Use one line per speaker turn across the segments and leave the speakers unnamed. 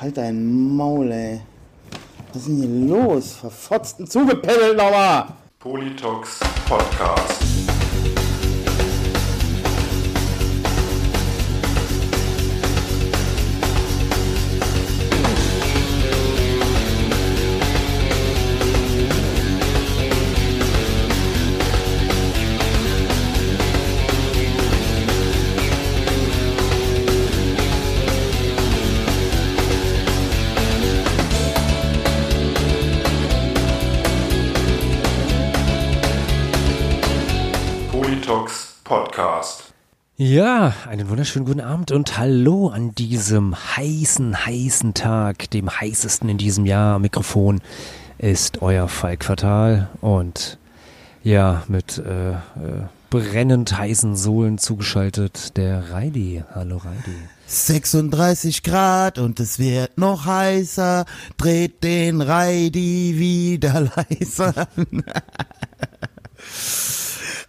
Halt dein Maul, ey. Was ist denn hier los? Verfotzten zugepeddelt nochmal!
Politox Podcast.
Ja, einen wunderschönen guten Abend und hallo an diesem heißen, heißen Tag, dem heißesten in diesem Jahr. Mikrofon ist euer Falk Fatal und ja, mit äh, äh, brennend heißen Sohlen zugeschaltet der Reidi. Hallo Reidi.
36 Grad und es wird noch heißer. Dreht den Reidi wieder leiser.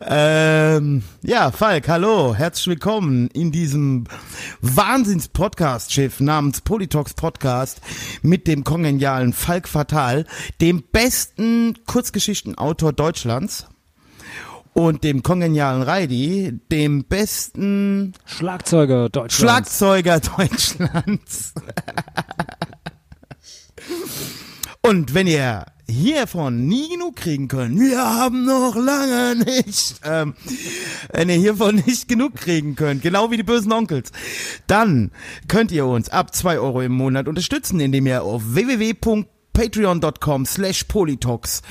Ähm, ja, Falk, hallo, herzlich willkommen in diesem Wahnsinns-Podcast-Schiff namens Politox Podcast mit dem kongenialen Falk Fatal, dem besten Kurzgeschichtenautor Deutschlands und dem kongenialen Reidi, dem besten
Schlagzeuger Deutschlands.
Schlagzeuger Deutschlands. Und wenn ihr hiervon nie genug kriegen könnt, wir haben noch lange nicht, ähm, wenn ihr hiervon nicht genug kriegen könnt, genau wie die bösen Onkels, dann könnt ihr uns ab zwei Euro im Monat unterstützen, indem ihr auf www.patreon.com slash polytox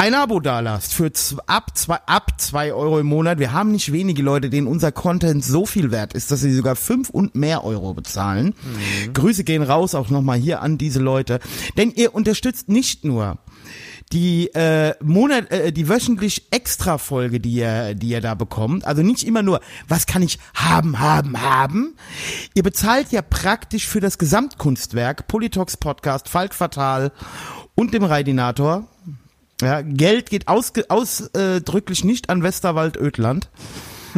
ein Abo dalasst für ab zwei, ab zwei Euro im Monat. Wir haben nicht wenige Leute, denen unser Content so viel wert ist, dass sie sogar fünf und mehr Euro bezahlen. Grüße gehen raus auch nochmal hier an diese Leute. Denn ihr unterstützt nicht nur die äh, Monat, äh, die wöchentlich extra Folge, die ihr, die ihr da bekommt. Also nicht immer nur, was kann ich haben, haben, haben. Ihr bezahlt ja praktisch für das Gesamtkunstwerk Politox Podcast, Falk Fatal und dem Reidinator. Ja, Geld geht ausdrücklich nicht an Westerwald Ödland.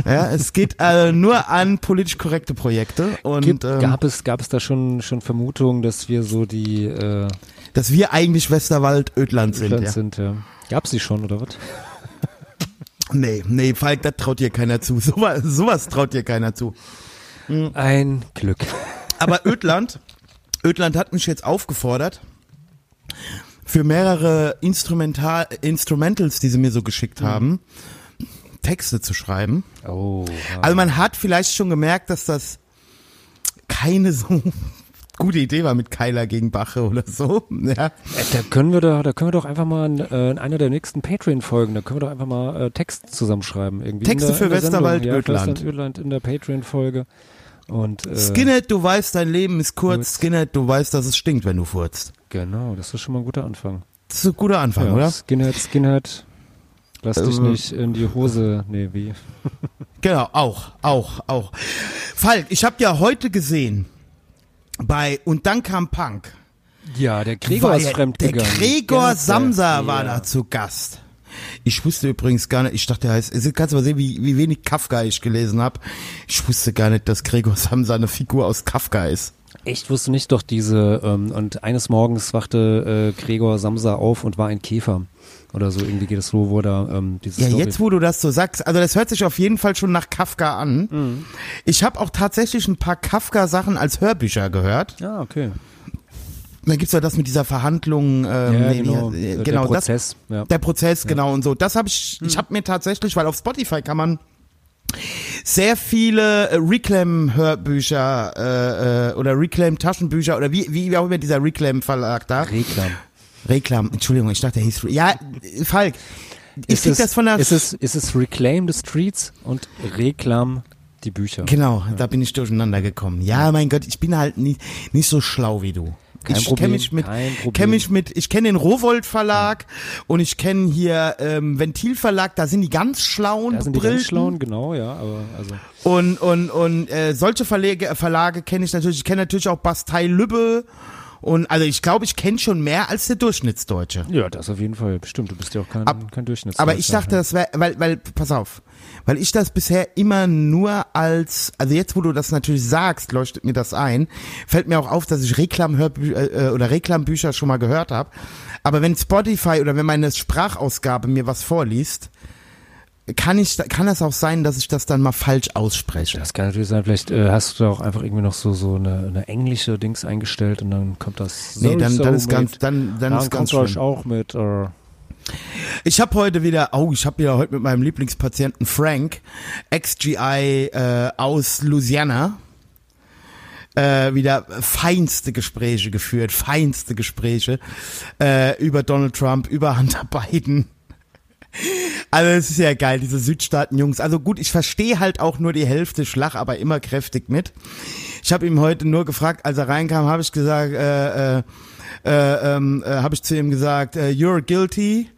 Ja, es geht äh, nur an politisch korrekte Projekte und
Gibt,
ähm,
gab es gab es da schon schon Vermutungen, dass wir so die äh,
dass wir eigentlich Westerwald Ödland sind.
Land
Ja.
sind? Ja. Gab es die schon oder was?
Nee, nee, Falk, das traut dir keiner zu. Sowas, sowas traut dir keiner zu.
Ein Glück.
Aber Ödland, Ödland hat mich jetzt aufgefordert, für mehrere Instrumental, Instrumentals, die sie mir so geschickt haben, Texte zu schreiben.
Oh. ja.
Also man hat vielleicht schon gemerkt, dass das keine so gute Idee war mit Keiler gegen Bache oder so. Ja.
Äh, Da können wir da, da können wir doch einfach mal in, äh, in einer der nächsten Patreon-Folgen, da können wir doch einfach mal äh, Text zusammenschreiben. Irgendwie
Texte
der,
für Westerwald,
Sendung. ja,
Ödland.
Ödland in der Patreon-Folge. Und äh,
Skinhead, du weißt, dein Leben ist kurz. Skinhead, du weißt, dass es stinkt, wenn du furzt.
genau, das ist schon mal ein guter Anfang.
Das ist ein guter Anfang,
ja,
oder?
Skinhead, Skinhead, lass dich
Ähm.
nicht in die Hose, nee, wie?
Genau, auch, auch, auch. Falk, ich habe ja heute gesehen bei Und dann kam Punk.
Ja, der Gregor ist fremdgegangen.
Der Gregor
Ganze-
Samsa war
ja.
da zu Gast. Ich wusste übrigens gar nicht, ich dachte, er heißt, kannst du mal sehen, wie, wie wenig Kafka ich gelesen habe. Ich wusste gar nicht, dass Gregor Samsa eine Figur aus Kafka ist.
Echt, wusste nicht doch diese, ähm, und eines Morgens wachte äh, Gregor Samsa auf und war ein Käfer. Oder so, irgendwie geht es so, wo da ähm, dieses
Ja,
Story-
jetzt wo du das so sagst, also das hört sich auf jeden Fall schon nach Kafka an.
Mhm.
Ich habe auch tatsächlich ein paar Kafka-Sachen als Hörbücher gehört.
Ja, okay.
Da gibt's ja das mit dieser Verhandlung, ähm,
Ja,
nee, wie-
genau.
äh,
Der
genau das,
Prozess, ja.
Der Prozess, genau und so. Das habe ich,
Hm.
ich habe mir tatsächlich, weil auf Spotify kann man sehr viele äh, Reclaim-Hörbücher äh, äh, oder Reclaim-Taschenbücher oder wie, wie auch immer dieser Reclaim-Verlag da.
Reklam.
Entschuldigung, ich dachte, der hieß. Ja, Falk, ich
Ist
krieg
es,
das von der.
ist es, ist es Reclaim the Streets und Reklam die Bücher?
Genau, da bin ich durcheinander gekommen. Ja, mein Gott, ich bin halt nicht, nicht so schlau wie du.
Kein
ich kenne mich mit,
kein Problem.
kenn mich mit, ich kenne den Rowold Verlag und ich kenne hier ähm, Ventil Verlag. Da sind die ganz schlauen,
Da sind die
Brillen.
ganz schlauen, genau, ja, aber also.
Und und und äh, solche Verlage, Verlage kenne ich natürlich. Ich kenne natürlich auch Bastei Lübbe Und also ich glaube, ich kenne schon mehr als der Durchschnittsdeutsche.
Ja, das auf jeden Fall. Bestimmt, du bist ja auch kein,
Ab-
kein Durchschnitts.
Aber ich dachte, das wäre, weil, weil, pass auf, weil ich das bisher immer nur als, also jetzt, wo du das natürlich sagst, leuchtet mir das ein, fällt mir auch auf, dass ich Reklamhörbü äh, oder Reklambücher schon mal gehört habe. Aber wenn Spotify oder wenn meine Sprachausgabe mir was vorliest, kann ich, kann es auch sein, dass ich das dann mal falsch ausspreche.
Das kann natürlich sein, vielleicht äh, hast du da auch einfach irgendwie noch so, so eine, eine englische Dings eingestellt und dann kommt das
Nee, dann,
so
dann ist
mit,
ganz, dann, dann ist ganz
euch auch mit, äh,
Ich habe heute wieder, oh, ich habe wieder heute mit meinem Lieblingspatienten Frank, ex-GI äh, aus Louisiana, äh, wieder feinste Gespräche geführt, feinste Gespräche äh, über Donald Trump, über Hunter Biden. Also es ist ja geil, diese Südstaaten-Jungs. Also gut, ich verstehe halt auch nur die Hälfte, schlag aber immer kräftig mit. Ich habe ihm heute nur gefragt, als er reinkam, habe ich gesagt, äh, äh, äh, ähm, äh, habe ich zu ihm gesagt, äh, you're guilty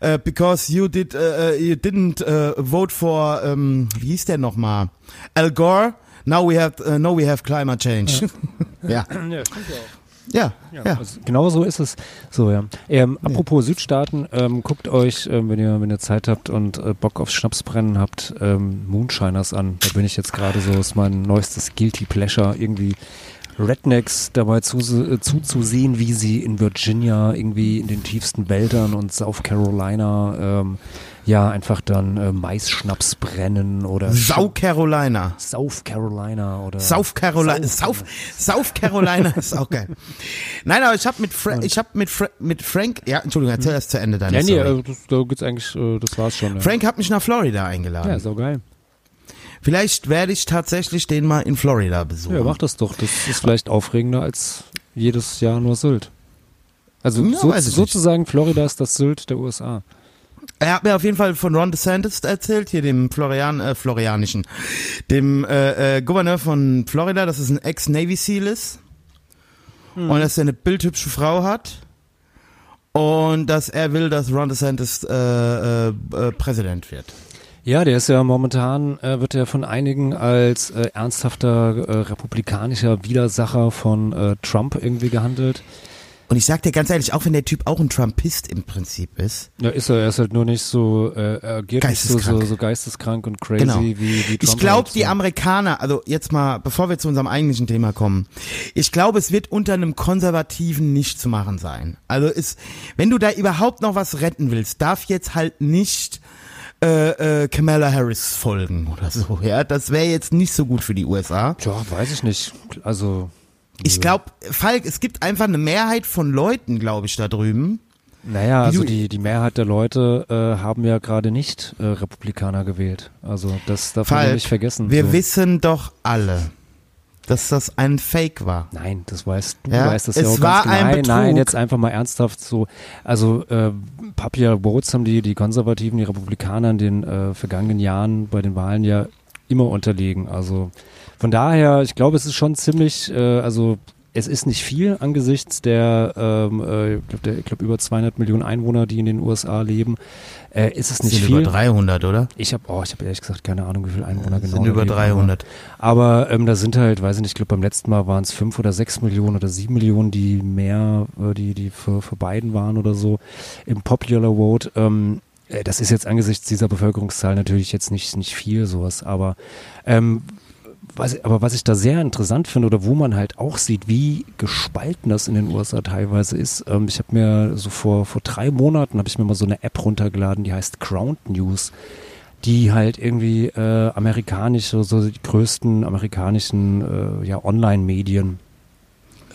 äh, because you did, äh, äh, you didn't äh, vote for, ähm, wie hieß der nochmal? Al Gore. Now we have, uh, now we have climate change. Ja,
ja, stimmt ja auch.
Ja, ja.
Also genau so ist es. So, ja. Ähm, apropos Südstaaten, ähm, guckt euch, ähm, wenn ihr, wenn ihr Zeit habt und äh, Bock auf Schnapsbrennen habt, ähm, Moonshiners an. Da bin ich jetzt gerade so, ist mein neuestes Guilty Pleasure, irgendwie Rednecks dabei zu, äh, zuzusehen, wie sie in Virginia irgendwie in den tiefsten Wäldern und South Carolina ähm, ja einfach dann äh, Maisschnaps brennen oder
Sau Carolina.
South Carolina oder
South Carolina,
South-
South, South Carolina ist auch geil. Nein, aber ich habe mit, Fra ich hab mit, Fra mit Frank, ja, Entschuldigung, erzähl erst zu Ende deine
Ja, nee,
Story.
äh, das, da geht's eigentlich, äh, das war's schon. Ja.
Frank hat mich nach Florida eingeladen.
ja, so geil.
Vielleicht werde ich tatsächlich den mal in Florida besuchen.
Ja, mach das doch. Das ist vielleicht aufregender als jedes Jahr nur Sylt. Also
Ja,
so,
ich nicht.
sozusagen Florida ist das Sylt der USA.
Er hat mir auf jeden Fall von Ron DeSantis erzählt, hier dem Florian, äh, Florianischen, dem äh, äh, Gouverneur von Florida, dass es ein Ex-Navy SEAL ist
Hm.
und dass er eine bildhübsche Frau hat und dass er will, dass Ron DeSantis äh, äh, äh, Präsident wird.
Ja, der ist ja momentan, äh, wird er von einigen als äh, ernsthafter äh, republikanischer Widersacher von äh, Trump irgendwie gehandelt.
Und ich sag dir ganz ehrlich, auch wenn der Typ auch ein Trumpist im Prinzip ist,
Ja, ist er. Er ist halt nur nicht so, äh, er agiert nicht so, so,
Geisteskrank.
so geisteskrank und crazy
Genau.
wie, wie Trump.
Ich glaube,
halt
die
so.
Amerikaner, also jetzt mal, bevor wir zu unserem eigentlichen Thema kommen, ich glaube, es wird unter einem Konservativen nicht zu machen sein. Also ist, wenn du da überhaupt noch was retten willst, darf jetzt halt nicht äh, äh, Kamala Harris folgen oder so. Ja, das wäre jetzt nicht so gut für die USA.
Ja, weiß ich nicht. Also.
Ich glaube, Falk, es gibt einfach eine Mehrheit von Leuten, glaube ich, da drüben.
Naja, also die, die Mehrheit der Leute äh, haben ja gerade nicht äh, Republikaner gewählt. Also das darf man nicht vergessen.
wir
so.
wissen doch alle, dass das ein Fake war.
Nein, das weißt du,
Ja,
weißt das
es
ja auch
war
ganz genau.
ein
Nein, nein,
Betrug.
jetzt einfach mal ernsthaft so. Also äh, Papier Votes haben die, die Konservativen, die Republikaner in den äh, vergangenen Jahren bei den Wahlen ja immer unterlegen. Also von daher, ich glaube, es ist schon ziemlich, äh, also es ist nicht viel angesichts der, ähm, äh, ich glaube, glaub, über 200 Millionen Einwohner, die in den USA leben, äh, ist es nicht
sind
viel.
über 300, oder?
Ich habe, oh, ich habe ehrlich gesagt keine Ahnung, wie viele Einwohner
Das
genau.
sind über
leben,
300.
Aber, ähm, da sind halt, weiß ich nicht, ich glaube beim letzten Mal waren es fünf oder sechs Millionen oder sieben Millionen, die mehr, äh, die die für, für Biden waren oder so im Popular Vote. Ähm, äh, das ist jetzt angesichts dieser Bevölkerungszahl natürlich jetzt nicht nicht viel sowas, aber ähm, was, aber was ich da sehr interessant finde oder wo man halt auch sieht, wie gespalten das in den USA teilweise ist. Ähm, ich habe mir so vor, vor drei Monaten habe ich mir mal so eine App runtergeladen, die heißt Ground News, die halt irgendwie äh, amerikanische, so die größten amerikanischen äh, ja, Online-Medien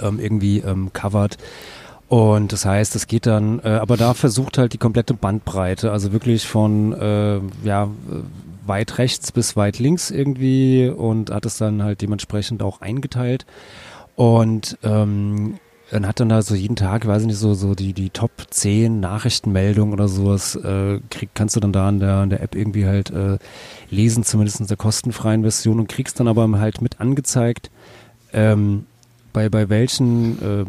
ähm, irgendwie ähm, covert. Und das heißt, es geht dann, äh, aber da versucht halt die komplette Bandbreite, also wirklich von äh, ja, weit rechts bis weit links irgendwie und hat es dann halt dementsprechend auch eingeteilt. Und ähm, dann hat dann da so jeden Tag, weiß ich nicht, so, so die, die Top 10 Nachrichtenmeldungen oder sowas, äh, krieg, kannst du dann da in der, in der App irgendwie halt äh, lesen, zumindest in der kostenfreien Version und kriegst dann aber halt mit angezeigt, ähm, bei, bei welchen äh,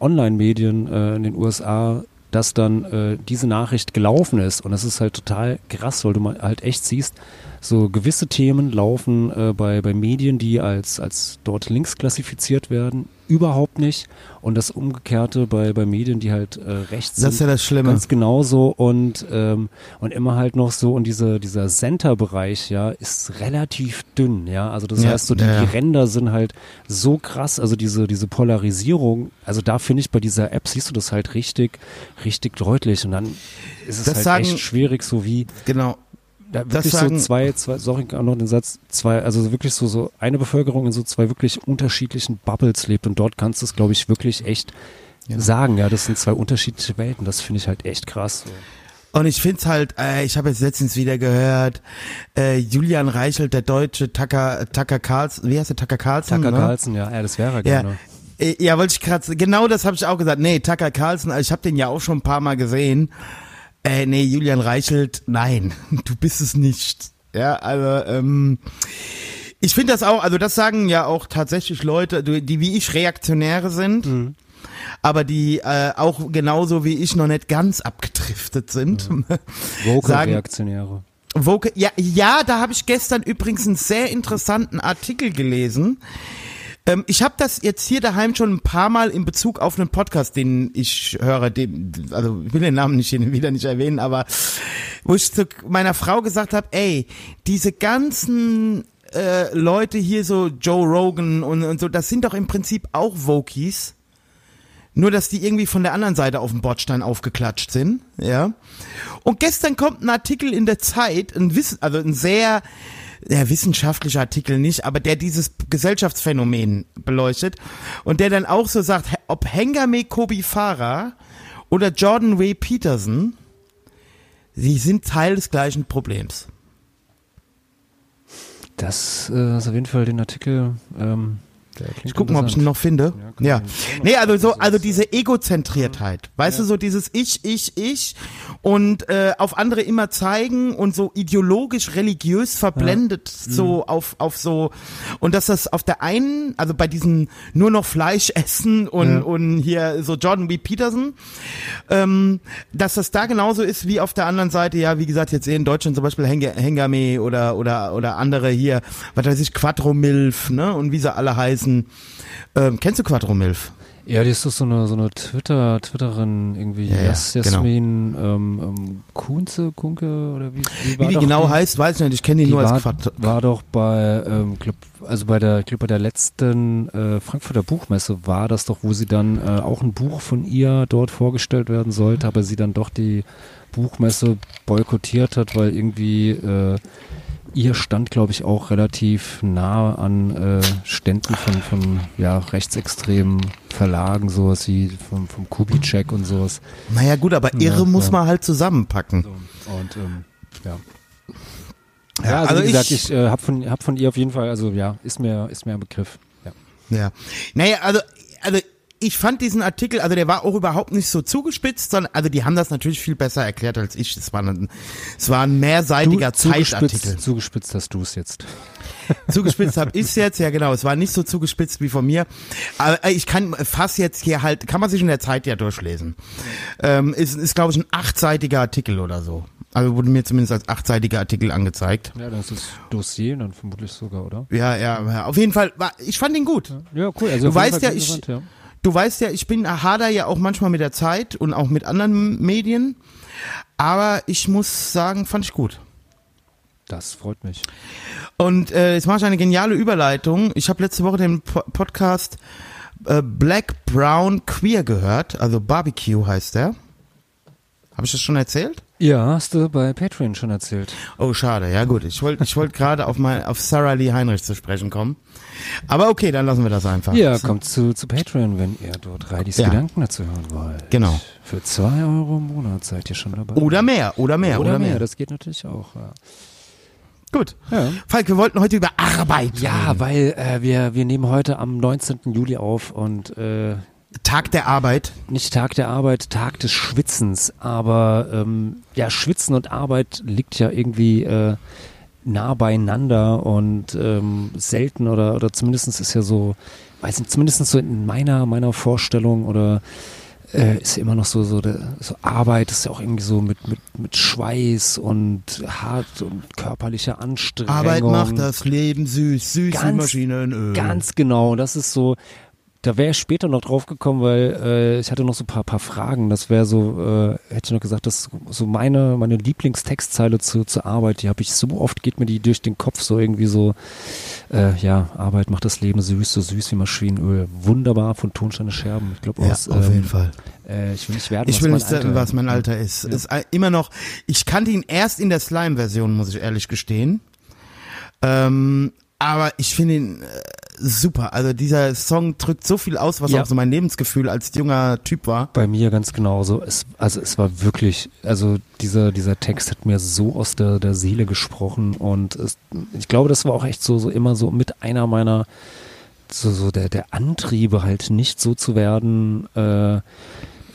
Online-Medien äh, in den USA dass dann äh, diese Nachricht gelaufen ist. Und das ist halt total krass, weil du mal halt echt siehst, so gewisse Themen laufen äh, bei, bei Medien, die als, als dort links klassifiziert werden, überhaupt nicht. Und das Umgekehrte bei, bei Medien, die halt äh, rechts
Das ist ja
sind,
das Schlimme.
ganz genauso. Und, ähm, und immer halt noch so, und diese, dieser Center-Bereich, ja, ist relativ dünn, ja. Also das
Ja,
heißt, so die,
ja.
die Ränder sind halt so krass, also diese, diese Polarisierung, also da finde ich bei dieser App siehst du das halt richtig, richtig deutlich. Und dann ist es
Das
halt
sagen-
echt schwierig, so wie
Genau.
Da
Das
wirklich
sagen-
so zwei, zwei, sorry, auch noch den Satz, zwei, also wirklich so, so eine Bevölkerung in so zwei wirklich unterschiedlichen Bubbles lebt und dort kannst du es, glaube ich, wirklich echt sagen, ja, das sind zwei unterschiedliche Welten, das finde ich halt echt krass. So.
Und ich find's halt, äh, ich habe jetzt letztens wieder gehört, äh, Julian Reichelt, der deutsche Tucker, Tucker Carlson, wie heißt der Tucker Carlson?
Tucker
ne?
Carlson, ja, ja, das wäre er
Ja.
gerne.
Äh, Ja, wollte ich gerade, genau das habe ich auch gesagt. Nee, Tucker Carlson, also ich habe den ja auch schon ein paar Mal gesehen. Äh, nee, Julian Reichelt, nein, du bist es nicht. Ja, also, ähm, ich finde das auch, also das sagen ja auch tatsächlich Leute, die wie ich Reaktionäre sind, aber die äh, auch genauso wie ich noch nicht ganz abgedriftet sind.
Woke
Sagen-
Reaktionäre.
Woke, ja, ja, da habe ich gestern übrigens einen sehr interessanten Artikel gelesen. Ähm, ich habe das jetzt hier daheim schon ein paar Mal in Bezug auf einen Podcast, den ich höre, den, also ich will den Namen nicht wieder nicht erwähnen, aber wo ich zu meiner Frau gesagt habe, ey, diese ganzen äh, Leute hier so Joe Rogan und, und so, das sind doch im Prinzip auch Wokies. Nur, dass die irgendwie von der anderen Seite auf dem Bordstein aufgeklatscht sind, ja. Und gestern kommt ein Artikel in der Zeit, ein Wissen, also ein sehr, ja, wissenschaftlicher Artikel nicht, aber der dieses Gesellschaftsphänomen beleuchtet und der dann auch so sagt, ob Hengame Kobi Farah oder Jordan Ray Peterson, sie sind Teil des gleichen Problems.
Das äh, ist auf jeden Fall den Artikel. Ähm, der
Ich guck mal, ob ich ihn noch finde. Ja.
noch
Nee, also so, also diese Egozentriertheit. Weißt du, so dieses Ich, Ich, Ich und äh, auf andere immer zeigen und so ideologisch, religiös verblendet, so auf, auf so und dass das auf der einen, also bei diesen nur noch Fleisch essen und,
Ja.
und hier so Jordan B. Peterson, ähm, dass das da genauso ist wie auf der anderen Seite, ja, wie gesagt, jetzt in Deutschland zum Beispiel Henge, Hengame oder, oder, oder andere hier, was weiß ich, Quattro Milf, ne, und wie sie alle heißen. Ähm, kennst du Quattro Milf?
Ja, die ist doch so eine, so eine Twitter, Twitterin, irgendwie,
Ja, ja,
Jas-
genau.
Jasmin, ähm, ähm, Kunze, Kunke, oder wie, wie,
Wie die genau heißt, weiß ich nicht, ich kenne die,
Die
nur als
war,
Quattro.
war doch bei, ähm, glaub, also bei der, glaub, bei der letzten äh, Frankfurter Buchmesse war das doch, wo sie dann äh, auch ein Buch von ihr dort vorgestellt werden sollte, aber sie dann doch die Buchmesse boykottiert hat, weil irgendwie äh, ihr stand, glaube ich, auch relativ nah an äh, Ständen von, von ja, rechtsextremen Verlagen, sowas wie vom, vom Kubitschek und sowas.
Naja gut, aber irre
Ja,
muss
ja.
man halt zusammenpacken.
So, und ähm, ja.
Ja,
Ja, also,
also
wie gesagt,
ich-
ich äh, habe von, hab von ihr auf jeden Fall, also ja, ist mir, ist mir ein Begriff. Ja.
Ja. Naja, also, also ich fand diesen Artikel, also der war auch überhaupt nicht so zugespitzt, sondern, also die haben das natürlich viel besser erklärt als ich. Es war ein, es war ein mehrseitiger Zeitartikel.
zugespitzt, zugespitzt hast du es jetzt.
Zugespitzt habe ich jetzt, ja genau. Es war nicht so zugespitzt wie von mir. Aber äh, ich kann fast jetzt hier halt, kann man sich in der Zeit ja durchlesen. Ähm, ist, ist glaube ich, ein achtseitiger Artikel oder so. Also wurde mir zumindest als achtseitiger Artikel angezeigt.
Ja, das ist Dossier, dann vermutlich sogar, oder?
Ja, ja. Auf jeden Fall, war, ich fand ihn gut.
Ja, cool. Also
Du weißt
Fall
ja, ich-
ja.
Du weißt ja, ich bin hader ja auch manchmal mit der Zeit und auch mit anderen Medien. Aber ich muss sagen, fand ich gut.
Das freut mich.
Und äh, jetzt mache ich eine geniale Überleitung. Ich habe letzte Woche den po Podcast äh, Black Brown Queer gehört. Also Barbecue heißt der. Habe ich das schon erzählt?
Ja, hast du bei Patreon schon erzählt.
Oh, schade. Ja gut, ich wollte ich wollte gerade auf mein auf Sarah Lee Heinrich zu sprechen kommen. Aber okay, dann lassen wir das einfach.
Ja, kommt zu, zu Patreon, wenn ihr dort Reidis
Ja.
Gedanken dazu hören wollt.
Genau.
Für zwei Euro im Monat seid ihr schon dabei.
Oder mehr, oder mehr, oder,
oder
mehr.
mehr. Das geht natürlich auch. Ja.
Gut.
Ja.
Falk, wir wollten heute über Arbeit
Ja,
reden.
weil äh, wir, wir nehmen heute am 19. Juli auf und äh,
Tag der Arbeit.
nicht Tag der Arbeit, Tag des Schwitzens. Aber ähm, ja, Schwitzen und Arbeit liegt ja irgendwie äh, nah beieinander und ähm, selten oder, oder zumindest ist ja so, weiß nicht, zumindest so in meiner, meiner Vorstellung oder äh, ist ja immer noch so, so, der, so Arbeit ist ja auch irgendwie so mit, mit, mit Schweiß und hart und körperlicher Anstrengung.
Arbeit macht das Leben süß, süß
Ganz-
Maschinenöl.
Ganz genau, das ist so, da wäre ich später noch drauf gekommen, weil äh, ich hatte noch so ein paar, paar Fragen. Das wäre so, äh, hätte ich noch gesagt, das ist so meine, meine Lieblingstextzeile zu, zur Arbeit, die habe ich so oft, geht mir die durch den Kopf, so irgendwie so, äh, ja, Arbeit macht das Leben süß, so süß wie Maschinenöl. Wunderbar von Tonsteine Scherben. Ich glaube
Ja,
aus,
auf
ähm,
jeden Fall.
Äh, ich will nicht werden,
Ich
was
will
mein
nicht sagen,
Alter-
was mein Alter ist.
Ja.
Ist immer noch, ich kannte ihn erst in der Slime-Version, muss ich ehrlich gestehen. Ähm, aber ich finde ihn äh, super. Also dieser Song drückt so viel aus, was
Ja.
auch so mein Lebensgefühl als junger Typ war.
Bei mir ganz genauso. Es, also es war wirklich, also dieser, dieser Text hat mir so aus der, der Seele gesprochen und es, ich glaube, das war auch echt so, so immer so mit einer meiner, so, so der, der Antriebe halt nicht so zu werden, äh,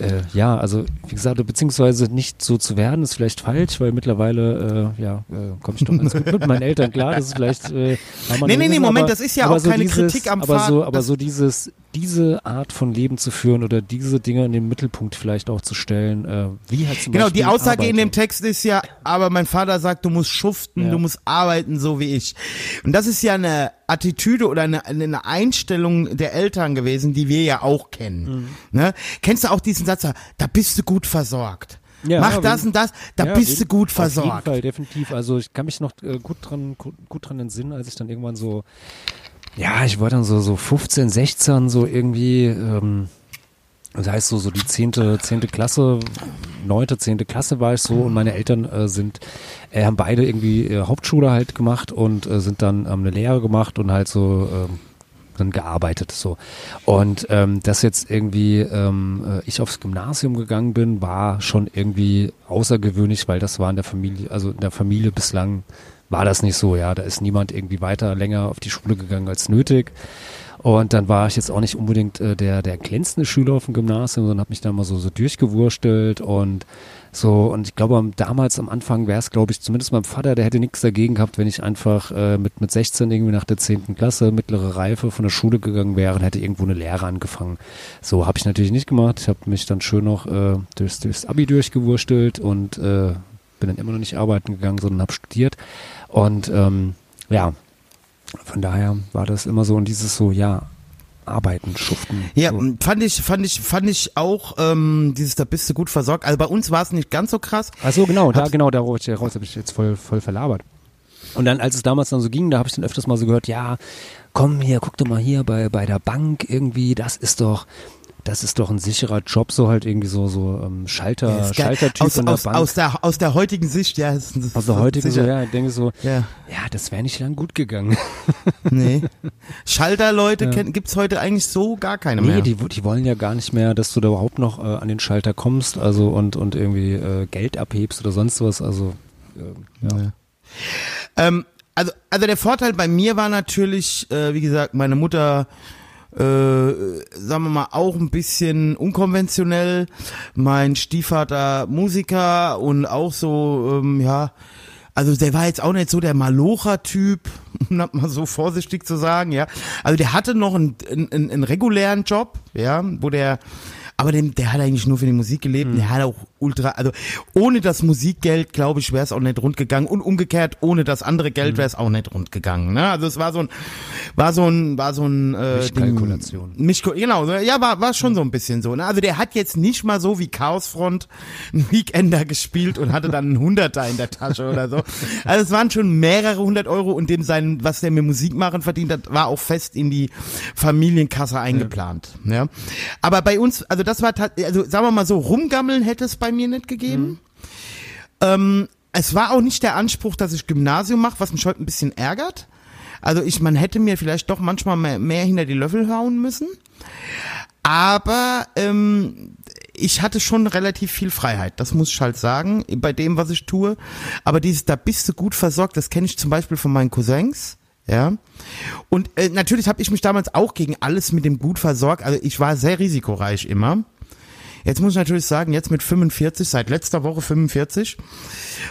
äh, ja, also wie gesagt, beziehungsweise nicht so zu werden, ist vielleicht falsch, weil mittlerweile, äh, ja, äh, komme ich doch ganz gut mit meinen Eltern klar, das ist vielleicht, äh, haben wir
Nee, nee, nee, Moment,
aber-
das ist ja auch keine Kritik am
aber so, aber so dieses, diese Art von Leben zu führen oder diese Dinge in den Mittelpunkt vielleicht auch zu stellen, äh, wie halt zum
Genau,
Beispiel
die Aussage in dem. Text ist ja, aber mein Vater sagt, du musst schuften,
Ja.
du musst arbeiten, so wie ich. Und das ist ja eine Attitüde oder eine, eine Einstellung der Eltern gewesen, die wir ja auch kennen.
Mhm.
Ne? Kennst du auch diesen Satz, da bist du gut versorgt.
Ja,
Mach
wenn-
das und das, da
Ja,
bist du gut
Auf jeden
versorgt.
Fall, definitiv. Also ich kann mich noch äh, gut dran gut, gut dran entsinnen, als ich dann irgendwann so ja, ich war dann so so 15, 16 so irgendwie ähm, das heißt so so die zehnte zehnte Klasse, neunte zehnte Klasse war ich so und meine Eltern äh, sind äh, haben beide irgendwie äh, Hauptschule halt gemacht und äh, sind dann ähm, eine Lehre gemacht und halt so ähm, dann gearbeitet so. Und ähm, dass jetzt irgendwie ähm, äh, ich aufs Gymnasium gegangen bin war schon irgendwie außergewöhnlich weil das war in der Familie also in der Familie bislang war das nicht so ja da ist niemand irgendwie weiter länger auf die Schule gegangen als nötig und dann war ich jetzt auch nicht unbedingt äh, der der glänzende Schüler auf dem Gymnasium sondern habe mich da mal so so durchgewurstelt und so, und ich glaube, am- damals am Anfang wäre es, glaube ich, zumindest mein Vater, der hätte nichts dagegen gehabt, wenn ich einfach äh, mit, mit 16 irgendwie nach der 10. Klasse, mittlere Reife von der Schule gegangen wäre und hätte irgendwo eine Lehre angefangen. So habe ich natürlich nicht gemacht. Ich habe mich dann schön noch äh, durchs, durchs Abi durchgewurstelt und äh, bin dann immer noch nicht arbeiten gegangen, sondern habe studiert. Und ähm, ja, von daher war das immer so und dieses so, ja, arbeiten, schuften.
Ja,
so.
fand ich, fand ich, fand ich auch, ähm, dieses, da bist du gut versorgt. Also bei uns war es nicht ganz so krass.
Ach so, genau, da,
Hab's-
genau, da raus, raus habe ich jetzt voll, voll verlabert. Und dann, als es damals dann so ging, da habe ich dann öfters mal so gehört, ja, komm hier, guck doch mal hier bei, bei der Bank irgendwie, das ist doch, das ist doch ein sicherer Job, so halt irgendwie so, so ähm, Schalter,
Ja.
Schaltertyp
aus,
in der
aus,
Bank.
aus, der, aus der heutigen Sicht, ja. ist- ist-
aus der heutigen so,
sicher.
ja, ich denke so,
Ja,
ja, das wäre nicht lang gut gegangen.
nee. Schalterleute
Ja.
gibt's heute eigentlich so gar keine mehr.
Nee, die, die wollen ja gar nicht mehr, dass du da überhaupt noch äh, an den Schalter kommst, also und, und irgendwie äh, Geld abhebst oder sonst was, also äh, ja.
Ja. Ähm, also, also der Vorteil bei mir war natürlich, äh, wie gesagt, meine Mutter, sagen wir mal, auch ein bisschen unkonventionell. Mein Stiefvater Musiker und auch so, ähm, ja, also der war jetzt auch nicht so der Malocher-Typ, um das mal so vorsichtig zu sagen, ja. Also der hatte noch einen, einen, einen regulären Job, ja, wo der, aber dem, der hat eigentlich nur für die Musik gelebt. Der hat auch ultra, also ohne das Musikgeld, glaube ich, wäre es auch nicht rund gegangen. Und umgekehrt, ohne das andere Geld wäre es auch nicht rund gegangen. Ne? Also es war so ein, war so ein, war so ein äh,
Mischkalkulation.
Mischko genau, ja, war, war schon so ein bisschen so. Ne? Also der hat jetzt nicht mal so wie Chaosfront einen Weekender gespielt und hatte dann einen Hunderter in der Tasche oder so. Also es waren schon mehrere hundert Euro und dem sein, was der mit Musik machen verdient hat, war auch fest in die Familienkasse eingeplant. Ja. Aber bei uns, also das war, also sagen wir mal so, rumgammeln hätte es bei mir nicht gegeben. Ähm, es war auch nicht der Anspruch, dass ich Gymnasium mache, was mich heute ein bisschen ärgert. Also ich, man hätte mir vielleicht doch manchmal mehr, mehr hinter die Löffel hauen müssen. Aber ähm, ich hatte schon relativ viel Freiheit, das muss ich halt sagen, bei dem, was ich tue. Aber dieses, da bist du gut versorgt, das kenne ich zum Beispiel von meinen Cousins. Ja. Und äh, natürlich habe ich mich damals auch gegen alles mit dem gut versorgt. Also ich war sehr risikoreich immer. Jetzt muss ich natürlich sagen, jetzt mit 45, seit letzter Woche 45,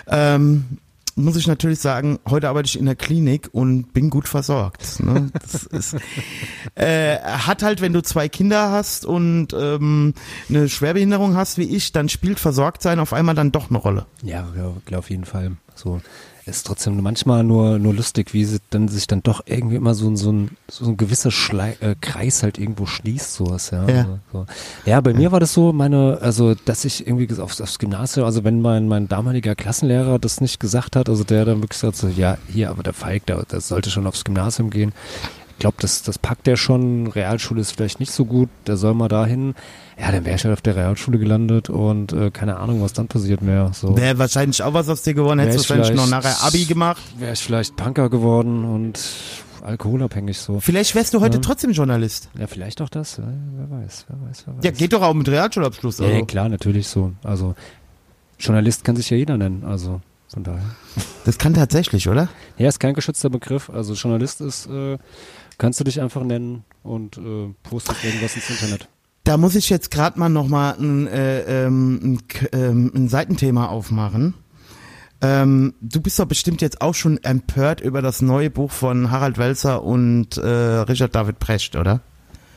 ähm, muss ich natürlich sagen, heute arbeite ich in der Klinik und bin gut versorgt. Ne? Das ist, äh, hat halt, wenn du zwei Kinder hast und ähm, eine Schwerbehinderung hast wie ich, dann spielt Versorgtsein auf einmal dann doch eine Rolle.
Ja, ja, auf jeden Fall. So ist trotzdem manchmal nur, nur lustig, wie sie dann sich dann doch irgendwie immer so, so, ein, so ein gewisser Schlei äh, Kreis halt irgendwo schließt, sowas, ja.
Ja.
Also, so. ja, bei mir war das so, meine, also, dass ich irgendwie aufs, aufs Gymnasium, also wenn mein, mein damaliger Klassenlehrer das nicht gesagt hat, also der dann wirklich sagt so, ja, hier, aber der Falk, der, der sollte schon aufs Gymnasium gehen. Ich glaube, das, das packt der schon. Realschule ist vielleicht nicht so gut, der soll mal dahin. Ja, dann wäre ich halt auf der Realschule gelandet und äh, keine Ahnung, was dann passiert mehr. So.
Wäre wahrscheinlich auch was aus dir geworden, hättest du wahrscheinlich noch nachher Abi gemacht.
wäre ich vielleicht Punker geworden und alkoholabhängig so.
Vielleicht wärst du heute
Ja.
trotzdem Journalist.
Ja, vielleicht auch das. Ja, wer weiß, wer weiß, wer weiß.
Ja, geht doch auch mit Realschulabschluss.
ja,
Also.
ja, klar, natürlich so. Also Journalist kann sich ja jeder nennen, also von daher.
Das kann tatsächlich, oder?
Ja, ist kein geschützter Begriff. Also Journalist ist, äh, kannst du dich einfach nennen und äh, postest irgendwas ins Internet.
Da muss ich jetzt gerade mal nochmal ein, äh, ähm, ein, ähm, ein Seitenthema aufmachen. Ähm, du bist doch bestimmt jetzt auch schon empört über das neue Buch von Harald Welzer und äh, Richard David Precht, oder?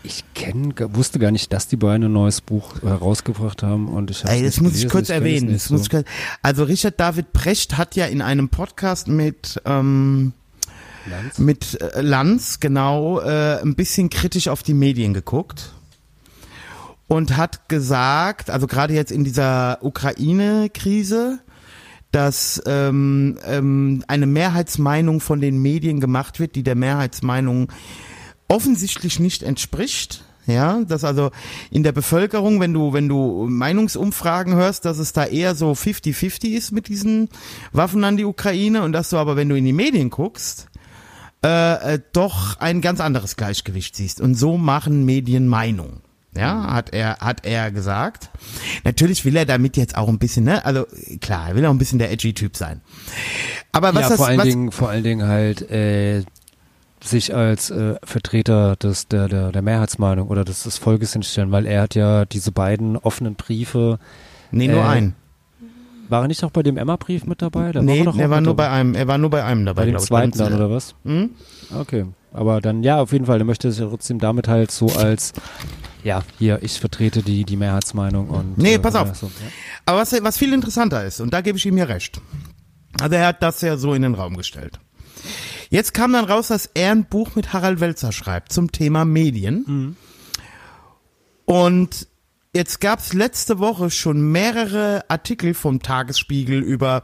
Ich kenn, wusste gar nicht, dass die beiden ein neues Buch herausgebracht haben und ich habe
Ey, das muss ich kurz erwähnen.
Nicht
Das muss ich kurz, also Richard David Precht hat ja in einem Podcast mit ähm,
Lanz?
mit äh, Lanz genau äh, ein bisschen kritisch auf die Medien geguckt und hat gesagt, also gerade jetzt in dieser Ukraine-Krise, dass ähm, ähm, eine Mehrheitsmeinung von den Medien gemacht wird, die der Mehrheitsmeinung offensichtlich nicht entspricht. Ja, dass also in der Bevölkerung, wenn du, wenn du Meinungsumfragen hörst, dass es da eher so 50-50 ist mit diesen Waffen an die Ukraine und dass du aber, wenn du in die Medien guckst, äh, äh, doch ein ganz anderes Gleichgewicht siehst. Und so machen Medien Meinung. Ja, hat er, hat er gesagt. Natürlich will er damit jetzt auch ein bisschen, ne, also klar, er will auch ein bisschen der edgy Typ sein. Aber was
ja,
das,
vor allen
was,
Dingen, vor allen Dingen halt äh, sich als äh, Vertreter des der, der der Mehrheitsmeinung oder des, des Volkes hinstellen, weil er hat ja diese beiden offenen Briefe.
nee, nur
äh,
ein.
War er nicht auch bei dem Emma-Brief mit dabei? Da
Nee,
er doch
er
auch
war nur bei
dabei.
einem, er war nur bei einem dabei,
bei dem zweiten
Bei
dann oder was?
Hm?
Okay, aber dann ja, auf jeden Fall. Der möchte sich ja trotzdem damit halt so als ja hier ich vertrete die die Mehrheitsmeinung und
Nee,
äh,
pass auf.
ja, so, ja.
Aber was, was viel interessanter ist, und da gebe ich ihm ja recht. Also er hat das ja so in den Raum gestellt. Jetzt kam dann raus, dass er ein Buch mit Harald Welzer schreibt zum Thema Medien. Und jetzt gab's letzte Woche schon mehrere Artikel vom Tagesspiegel über,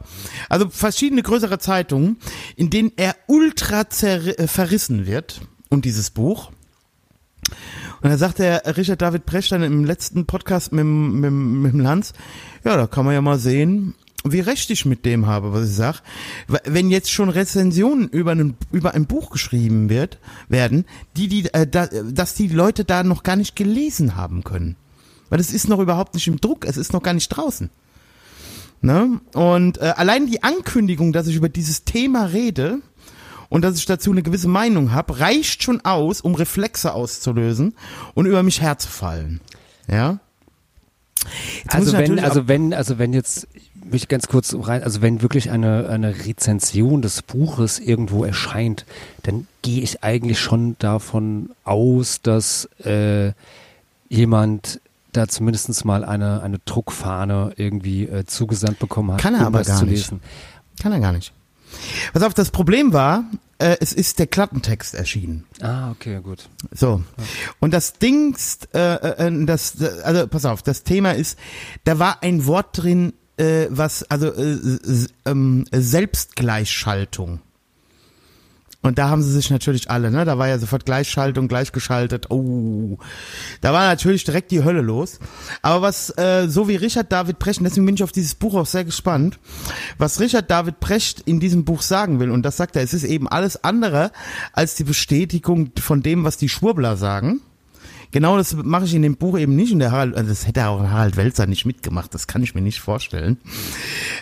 also verschiedene größere Zeitungen, in denen er ultra äh, verrissen wird und dieses Buch. Und da sagt der Richard David Precht dann im letzten Podcast mit, mit, mit dem Lanz, ja, da kann man ja mal sehen, wie recht ich mit dem habe, was ich sag. Wenn jetzt schon Rezensionen über ein, über ein Buch geschrieben wird, werden, die, die, äh, da, dass die Leute da noch gar nicht gelesen haben können. Weil es ist noch überhaupt nicht im Druck, es ist noch gar nicht draußen. Ne? Und äh, allein die Ankündigung, dass ich über dieses Thema rede und dass ich dazu eine gewisse Meinung habe, reicht schon aus, um Reflexe auszulösen und über mich herzufallen. Ja? Jetzt
Also wenn, also wenn, also wenn jetzt, will ich ganz kurz rein, also wenn wirklich eine, eine Rezension des Buches irgendwo erscheint, dann gehe ich eigentlich schon davon aus, dass äh, jemand da zumindest mal eine, eine Druckfahne irgendwie äh, zugesandt bekommen hat,
Kann er
um
aber gar nicht. Kann er gar nicht. Pass auf, das Problem war, äh, es ist der Klappentext erschienen.
Ah, okay, gut.
So. Und das Dings, äh, äh, das, also pass auf, das Thema ist, da war ein Wort drin, äh, was, also äh, ähm, Selbstgleichschaltung. Und da haben sie sich natürlich alle, ne? Da war ja sofort Gleichschaltung, gleichgeschaltet. Oh, da war natürlich direkt die Hölle los. Aber was, äh, so wie Richard David Precht, deswegen bin ich auf dieses Buch auch sehr gespannt, was Richard David Precht in diesem Buch sagen will, und das sagt er, es ist eben alles andere als die Bestätigung von dem, was die Schwurbler sagen. Genau das mache ich in dem Buch eben nicht und der Harald, also das hätte auch Harald Welzer nicht mitgemacht, das kann ich mir nicht vorstellen.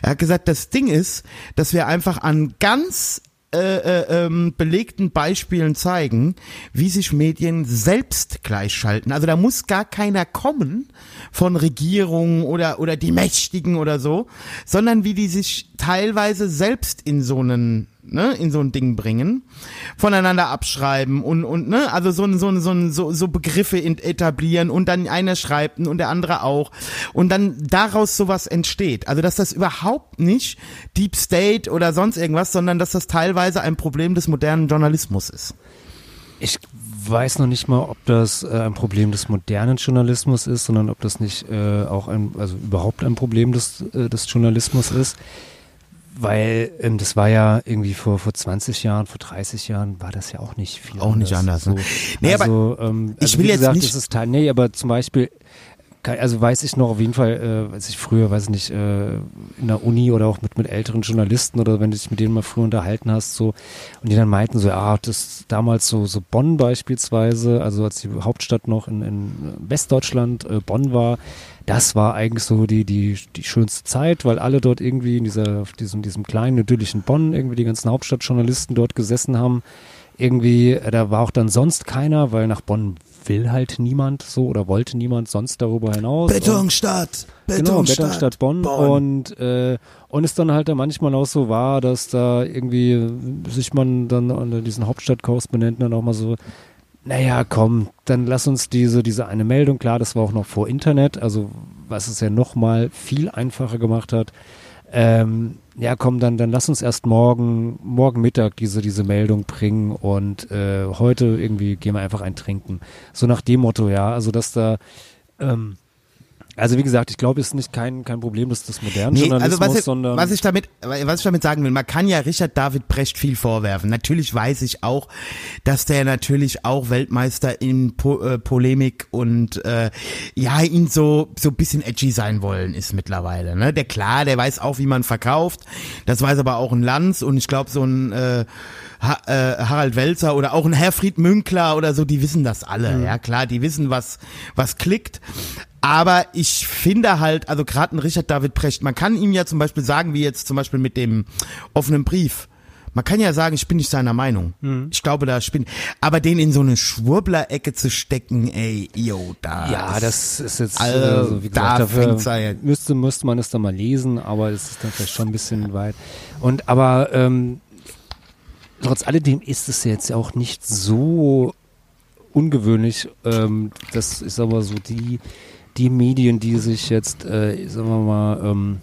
Er hat gesagt, das Ding ist, dass wir einfach an ganz äh, äh, ähm, belegten Beispielen zeigen, wie sich Medien selbst gleichschalten. Also da muss gar keiner kommen von Regierungen oder oder die Mächtigen oder so, sondern wie die sich teilweise selbst in so einen ne, in so ein Ding bringen, voneinander abschreiben und und ne, also so so so so, so Begriffe etablieren und dann einer schreibt und der andere auch und dann daraus sowas entsteht. Also dass das überhaupt nicht Deep State oder sonst irgendwas, sondern dass das teilweise ein Problem des modernen Journalismus ist.
Ich weiß noch nicht mal, ob das äh, ein Problem des modernen Journalismus ist, sondern ob das nicht äh, auch ein, also überhaupt ein Problem des, äh, des Journalismus ist. Weil ähm, das war ja irgendwie vor, vor 20 Jahren, vor 30 Jahren war das ja auch nicht viel.
Auch nicht anders. Ne?
Nee, also, aber ähm, also
ich will jetzt
gesagt,
nicht.
Das ist Teil, nee, aber zum Beispiel, also weiß ich noch auf jeden Fall, äh, als ich früher, weiß ich nicht, äh, in der Uni oder auch mit, mit älteren Journalisten oder wenn du dich mit denen mal früher unterhalten hast, so, und die dann meinten so, ah, das damals so, so Bonn beispielsweise, also als die Hauptstadt noch in, in Westdeutschland, äh, Bonn war, das war eigentlich so die, die, die schönste Zeit, weil alle dort irgendwie in dieser, auf diesem, diesem kleinen, idyllischen Bonn, irgendwie die ganzen Hauptstadtjournalisten dort gesessen haben. Irgendwie, da war auch dann sonst keiner, weil nach Bonn will halt niemand so oder wollte niemand sonst darüber hinaus.
Betonstadt, Betonstadt,
genau, Betonstadt Bonn,
Bonn.
und äh, und es dann halt dann manchmal auch so war, dass da irgendwie sich man dann an diesen Hauptstadtkorrespondenten dann auch mal so naja, komm, dann lass uns diese, diese eine Meldung, klar, das war auch noch vor Internet, also was es ja nochmal viel einfacher gemacht hat. Ähm, ja, komm, dann, dann lass uns erst morgen, morgen Mittag diese, diese Meldung bringen und äh, heute irgendwie gehen wir einfach ein Trinken. So nach dem Motto, ja, also dass da ähm, also wie gesagt, ich glaube, es ist nicht kein, kein Problem des, des modernen
Nee,
Journalismus,
also was ich,
sondern
was ich damit, was ich damit sagen will, man kann ja Richard David Brecht viel vorwerfen. Natürlich weiß ich auch, dass der natürlich auch Weltmeister in po äh, Polemik und äh, ja ihn so so bisschen edgy sein wollen ist mittlerweile. Ne, der klar, der weiß auch, wie man verkauft. Das weiß aber auch ein Lanz und ich glaube so ein äh, ha äh, Harald Welzer oder auch ein Herfried Münkler oder so, die wissen das alle. Ja klar, die wissen was was klickt. Aber ich finde halt, also gerade ein Richard David Precht, man kann ihm ja zum Beispiel sagen, wie jetzt zum Beispiel mit dem offenen Brief. Man kann ja sagen, ich bin nicht seiner Meinung. Ich glaube, da spinnt. Aber den in so eine Schwurbler-Ecke zu stecken, ey, yo, da.
ja, das ist jetzt,
Also,
also, wie
da
gesagt, dafür
fängt's ja-
müsste, müsste man es dann mal lesen, aber es ist dann vielleicht schon ein bisschen weit. Und aber ähm, trotz alledem ist es jetzt auch nicht so ungewöhnlich, ähm, dass ist aber so die die Medien, die sich jetzt, äh, sagen wir mal, ähm,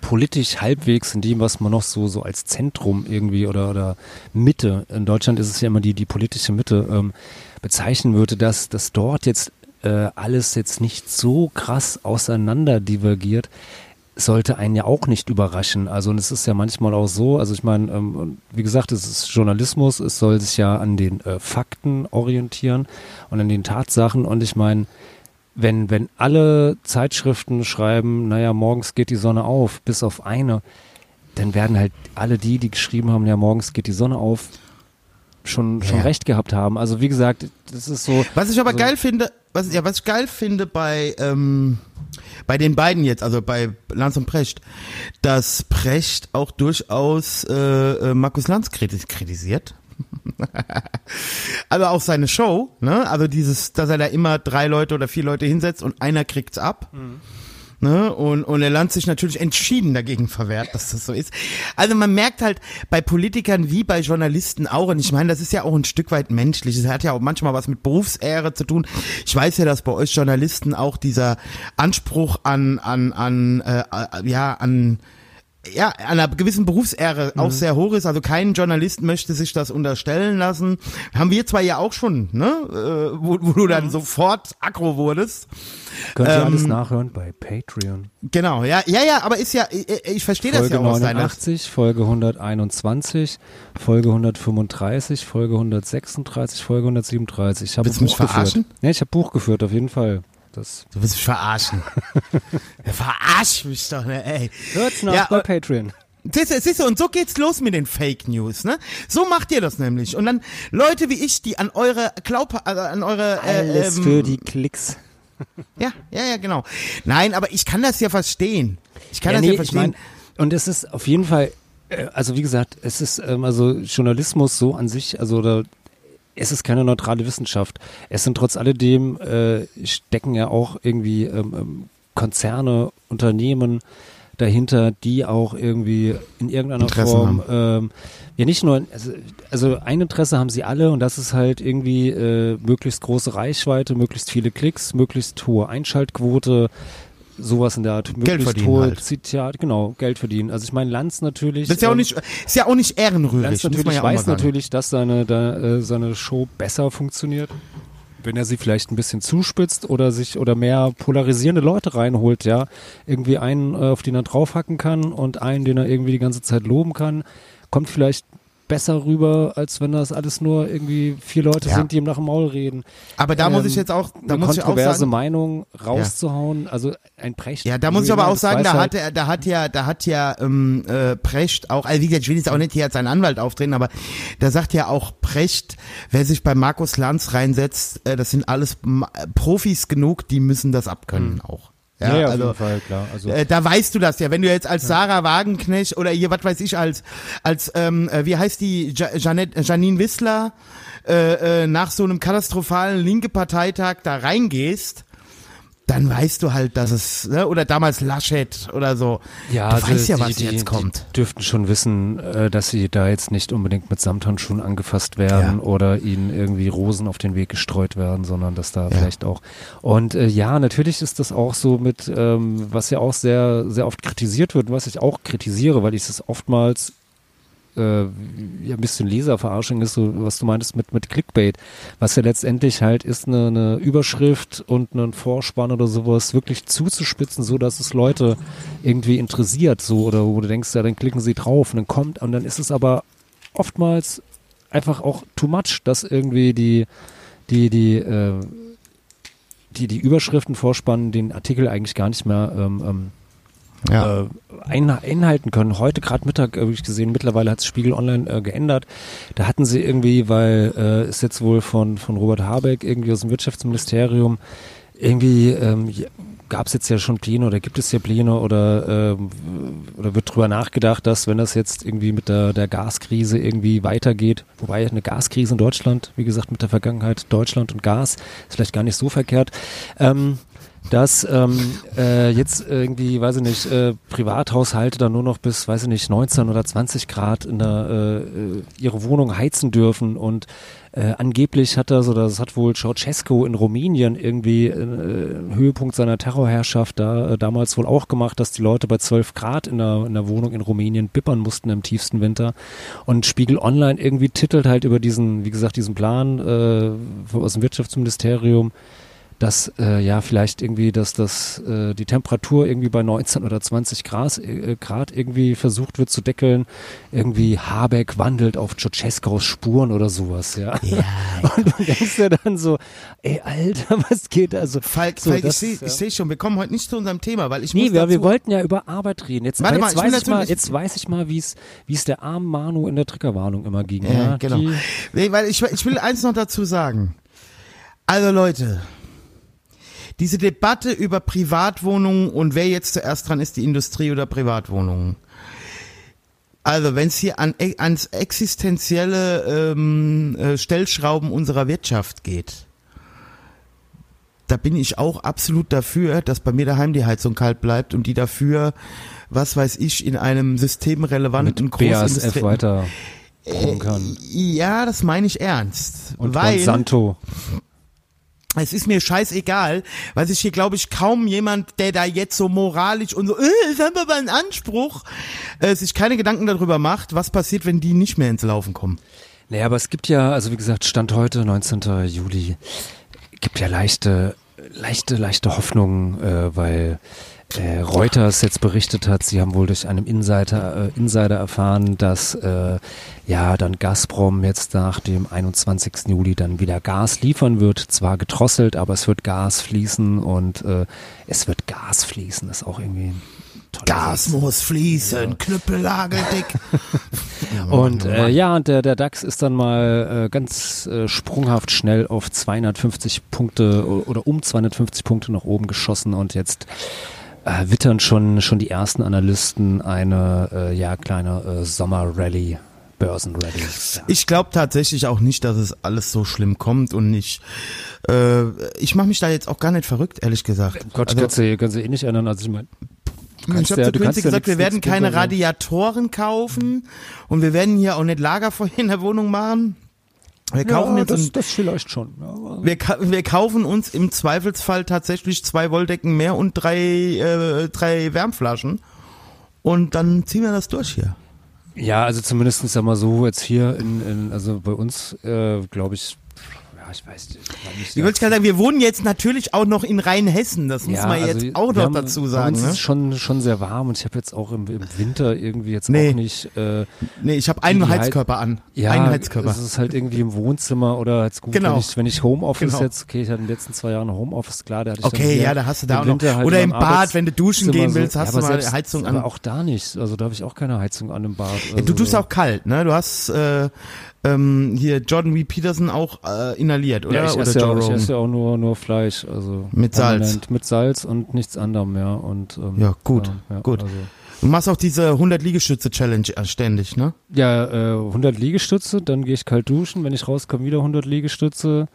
politisch halbwegs in dem, was man noch so, so als Zentrum irgendwie oder, oder Mitte, in Deutschland ist es ja immer die, die politische Mitte, ähm, bezeichnen würde, dass, dass dort jetzt äh, alles jetzt nicht so krass auseinander divergiert, sollte einen ja auch nicht überraschen. Also und es ist ja manchmal auch so, also ich meine, ähm, wie gesagt, es ist Journalismus, es soll sich ja an den äh, Fakten orientieren und an den Tatsachen und ich meine, wenn, wenn alle Zeitschriften schreiben, naja, morgens geht die Sonne auf, bis auf eine, dann werden halt alle die, die geschrieben haben, ja, morgens geht die Sonne auf, schon, schon
Ja.
recht gehabt haben. Also wie gesagt, das ist so.
Was ich aber
also,
geil finde, was, ja, was ich geil finde bei, ähm, bei den beiden jetzt, also bei Lanz und Precht, dass Precht auch durchaus äh, äh, Markus Lanz kritis kritisiert. also auch seine Show, ne? Also dieses, dass er da immer drei Leute oder vier Leute hinsetzt und einer kriegt's ab. Ne? Und, und der Land sich natürlich entschieden dagegen verwehrt, dass das so ist. Also man merkt halt bei Politikern wie bei Journalisten auch, und ich meine, das ist ja auch ein Stück weit menschlich. Es hat ja auch manchmal was mit Berufsehre zu tun. Ich weiß ja, dass bei euch Journalisten auch dieser Anspruch an, an, an, äh, äh, ja, an ja, einer gewissen Berufsehre auch sehr hoch ist. Also kein Journalist möchte sich das unterstellen lassen. Haben wir zwar ja auch schon, ne? Äh, wo, wo du dann sofort aggro wurdest.
Könnt ihr
ähm,
alles nachhören bei Patreon.
Genau, ja, ja, ja, aber ist ja, ich, ich verstehe das
Folge
ja auch aus deiner
89, Folge 121, Folge 135, Folge 136, Folge 137. Ich habe
du mich
Buch geführt.
verarschen?
Nee, ich habe Buch geführt, auf jeden Fall. Das
Du willst mich verarschen. ja, verarsch mich doch, ne, ey.
hört's nach
Ja,
bei
äh,
Patreon.
Siehst du, und so geht's los mit den Fake News, ne? So macht ihr das nämlich. Und dann Leute wie ich, die an eure Glaub, also an eure äh,
Alles
ähm,
für die Klicks.
Ja, ja, ja, genau. Nein, aber ich kann das ja verstehen. Ich kann
Ja,
das
nee,
ja
ich
verstehen.
mein, und es ist auf jeden Fall Äh, Also wie gesagt, es ist ähm, also Journalismus so an sich, also da, es ist keine neutrale Wissenschaft. Es sind trotz alledem äh, stecken ja auch irgendwie ähm, ähm, Konzerne, Unternehmen dahinter, die auch irgendwie in irgendeiner
Interessen
Form ähm, ja nicht nur also, also ein Interesse haben sie alle und das ist halt irgendwie äh, möglichst große Reichweite, möglichst viele Klicks, möglichst hohe Einschaltquote, sowas in der Art, möglichst
verdienen
hohe
halt.
Zitat, genau, Geld verdienen. Also ich meine Lanz natürlich
Das ist ja auch
ähm,
nicht, ist ja auch nicht ehrenrührig,
Lanz natürlich
ja
weiß natürlich, dass seine, da, äh, seine Show besser funktioniert. Wenn er sie vielleicht ein bisschen zuspitzt oder sich oder mehr polarisierende Leute reinholt, ja, irgendwie einen, äh, auf den er draufhacken kann und einen, den er irgendwie die ganze Zeit loben kann, kommt vielleicht besser rüber, als wenn das alles nur irgendwie vier Leute
Ja.
sind, die ihm nach dem Maul reden.
Aber da muss
Ähm,
ich jetzt auch, da muss ich auch
kontroverse
sagen,
Meinung rauszuhauen, also ein Precht.
Ja, da muss ich aber auch sagen, da hat er, da hat ja, da hat ja ähm, äh, Precht auch, also wie gesagt, ich will jetzt auch nicht hier als sein Anwalt auftreten, aber da sagt ja auch Precht, wer sich bei Markus Lanz reinsetzt, äh, das sind alles Ma- Profis genug, die müssen das abkönnen auch. Ja,
Ja, ja, auf
also
jeden Fall, klar. Also,
äh, da weißt du das ja, wenn du jetzt als Sarah Wagenknecht oder hier, was weiß ich, als, als ähm, äh, wie heißt die, ja Janette, Janine Wissler, äh, äh, nach so einem katastrophalen linke Parteitag da reingehst, dann weißt du halt, dass es, ne, oder damals Laschet oder so.
Ja,
du
also
weißt ja,
die,
was
die,
jetzt kommt.
Die dürften schon wissen, äh, dass sie da jetzt nicht unbedingt mit Samthandschuhen angefasst werden
Ja.
oder ihnen irgendwie Rosen auf den Weg gestreut werden, sondern dass da vielleicht auch. Und äh, ja, natürlich ist das auch so mit, ähm, was ja auch sehr, sehr oft kritisiert wird, was ich auch kritisiere, weil ich es oftmals äh, ja, ein bisschen Leserverarschung ist, so was du meintest mit, mit Clickbait, was ja letztendlich halt ist, eine, eine Überschrift und einen Vorspann oder sowas wirklich zuzuspitzen, so dass es Leute irgendwie interessiert, so oder wo du denkst, ja, dann klicken sie drauf und dann kommt und dann ist es aber oftmals einfach auch too much, dass irgendwie die, die, die, äh, die, die Überschriften vorspannen, den Artikel eigentlich gar nicht mehr ähm, ähm,
Ja.
äh, ein, einhalten können. Heute gerade Mittag habe ich gesehen, mittlerweile hat Spiegel Online äh, geändert. Da hatten sie irgendwie, weil äh, ist jetzt wohl von, von Robert Habeck irgendwie aus dem Wirtschaftsministerium irgendwie ähm, gab es jetzt ja schon Pläne oder gibt es ja Pläne oder ähm, oder wird drüber nachgedacht, dass wenn das jetzt irgendwie mit der, der Gaskrise irgendwie weitergeht, wobei eine Gaskrise in Deutschland, wie gesagt, mit der Vergangenheit Deutschland und Gas ist vielleicht gar nicht so verkehrt, ähm, dass ähm, äh, jetzt irgendwie, weiß ich nicht, äh, Privathaushalte dann nur noch bis, weiß ich nicht, 19 oder 20 Grad in der, äh, äh, ihre Wohnung heizen dürfen und äh, angeblich hat das, oder das hat wohl Ceausescu in Rumänien irgendwie äh, Höhepunkt seiner Terrorherrschaft da äh, damals wohl auch gemacht, dass die Leute bei 12 Grad in der, in der Wohnung in Rumänien bippern mussten im tiefsten Winter. Und Spiegel Online irgendwie titelt halt über diesen, wie gesagt, diesen Plan äh, aus dem Wirtschaftsministerium, dass äh, ja vielleicht irgendwie, dass das äh, die Temperatur irgendwie bei 19 oder 20 Grad, äh, Grad irgendwie versucht wird zu deckeln. Irgendwie Habeck wandelt auf Ceausescus Spuren oder sowas, ja.
Ja,
Und du denkst ja dann so, ey Alter, was geht da so?
Falk,
so,
Falk ich
das,
sehe
ja.
ich seh schon, wir kommen heute nicht zu unserem Thema, weil ich
Nee,
muss dazu,
wir wollten ja über Arbeit reden. Jetzt,
Warte mal,
jetzt,
ich will
weiß, ich mal, jetzt weiß ich mal, wie es wie es der armen Manu in der Triggerwarnung immer ging.
Ja,
Ja,
genau. Nee, weil ich, ich will eins noch dazu sagen. Also Leute, diese Debatte über Privatwohnungen und wer jetzt zuerst dran ist, die Industrie oder Privatwohnungen. Also wenn es hier an, e- ans existenzielle ähm, äh, Stellschrauben unserer Wirtschaft geht, da bin ich auch absolut dafür, dass bei mir daheim die Heizung kalt bleibt und die dafür, was weiß ich, in einem systemrelevanten Großindustrie...
weiter proben kann.
Ja, das meine ich ernst.
Und
weil
Monsanto.
Es ist mir scheißegal, weil sich hier, glaube ich, kaum jemand, der da jetzt so moralisch und so, äh, wir aber einen Anspruch, äh, sich keine Gedanken darüber macht, was passiert, wenn die nicht mehr ins Laufen kommen.
Naja, aber es gibt ja, also wie gesagt, Stand heute, 19. Juli, gibt ja leichte, leichte, leichte Hoffnungen, äh, weil äh, Reuters jetzt berichtet hat, sie haben wohl durch einen Insider, äh, Insider erfahren, dass äh, ja dann Gazprom jetzt nach dem 21. Juli dann wieder Gas liefern wird. Zwar gedrosselt, aber es wird Gas fließen und äh, es wird Gas fließen. Ist auch irgendwie
Gas muss fließen, knüppelhageldick.
Und äh, ja, und der, der DAX ist dann mal äh, ganz äh, sprunghaft schnell auf 250 Punkte oder um 250 Punkte nach oben geschossen und jetzt äh, wittern schon, schon die ersten Analysten eine äh, ja, kleine äh, Sommerrallye. Börsenrally. Ja.
Ich glaube tatsächlich auch nicht, dass es alles so schlimm kommt und nicht. Äh, ich mache mich da jetzt auch gar nicht verrückt, ehrlich gesagt.
Gott,
Also-
kannst du kannst du eh nicht ändern. Also ich meine,
Ich habe
ja-
zu Quincy
ja
gesagt,
nichts-
wir werden keine. Radiatoren kaufen und wir werden hier auch nicht Lagerfeuer in der Wohnung machen. Wir kaufen
ja,
jetzt
das,
ein,
das vielleicht schon. Ja,
wir, wir kaufen uns im Zweifelsfall tatsächlich zwei Wolldecken mehr und drei, äh, drei Wärmflaschen und dann ziehen wir das durch hier.
Ja, also zumindest sag mal so, jetzt hier in, in also bei uns, äh, glaube ich, ja, ich weiß nicht.
Ich wollte gerade sagen, wir wohnen jetzt natürlich auch noch in Rheinhessen, das muss
ja,
man
also
jetzt auch noch
haben-
dazu sagen.
ist
Ne?
es schon, schon sehr warm und ich habe jetzt auch im, im Winter irgendwie jetzt
Nee.
auch nicht. Äh,
Nee, ich habe einen
halt-
Heizkörper an.
ja,
einen Heizkörper.
es ist halt irgendwie im Wohnzimmer oder als gut,
Genau.
wenn ich, wenn ich Homeoffice
Genau.
jetzt, okay, ich hatte in den letzten zwei Jahren Homeoffice, klar, da hatte ich
Okay, ja, da hast du da
im
auch noch.
Halt
Oder im Bad, wenn du duschen gehen willst,
so,
hast
ja,
du mal
selbst,
Heizung an.
Aber auch da nicht, also da habe ich auch keine Heizung an im Bad. Also
du tust
so.
auch kalt, ne? Du hast äh, ähm, hier Jordan W. Peterson auch äh, inhaliert, oder?
Ja, ich
oder
esse ja,
Joe
ich esse ja auch nur, nur Fleisch, also
Mit Salz.
Mit Salz und nichts anderem, ja. Und, ähm,
Ja, gut,
ja, ja,
gut.
Also,
Du machst auch diese 100 Liegestütze Challenge äh, ständig, ne?
ja, äh, 100 Liegestütze, dann gehe ich kalt duschen, wenn ich rauskomme, wieder 100 Liegestütze.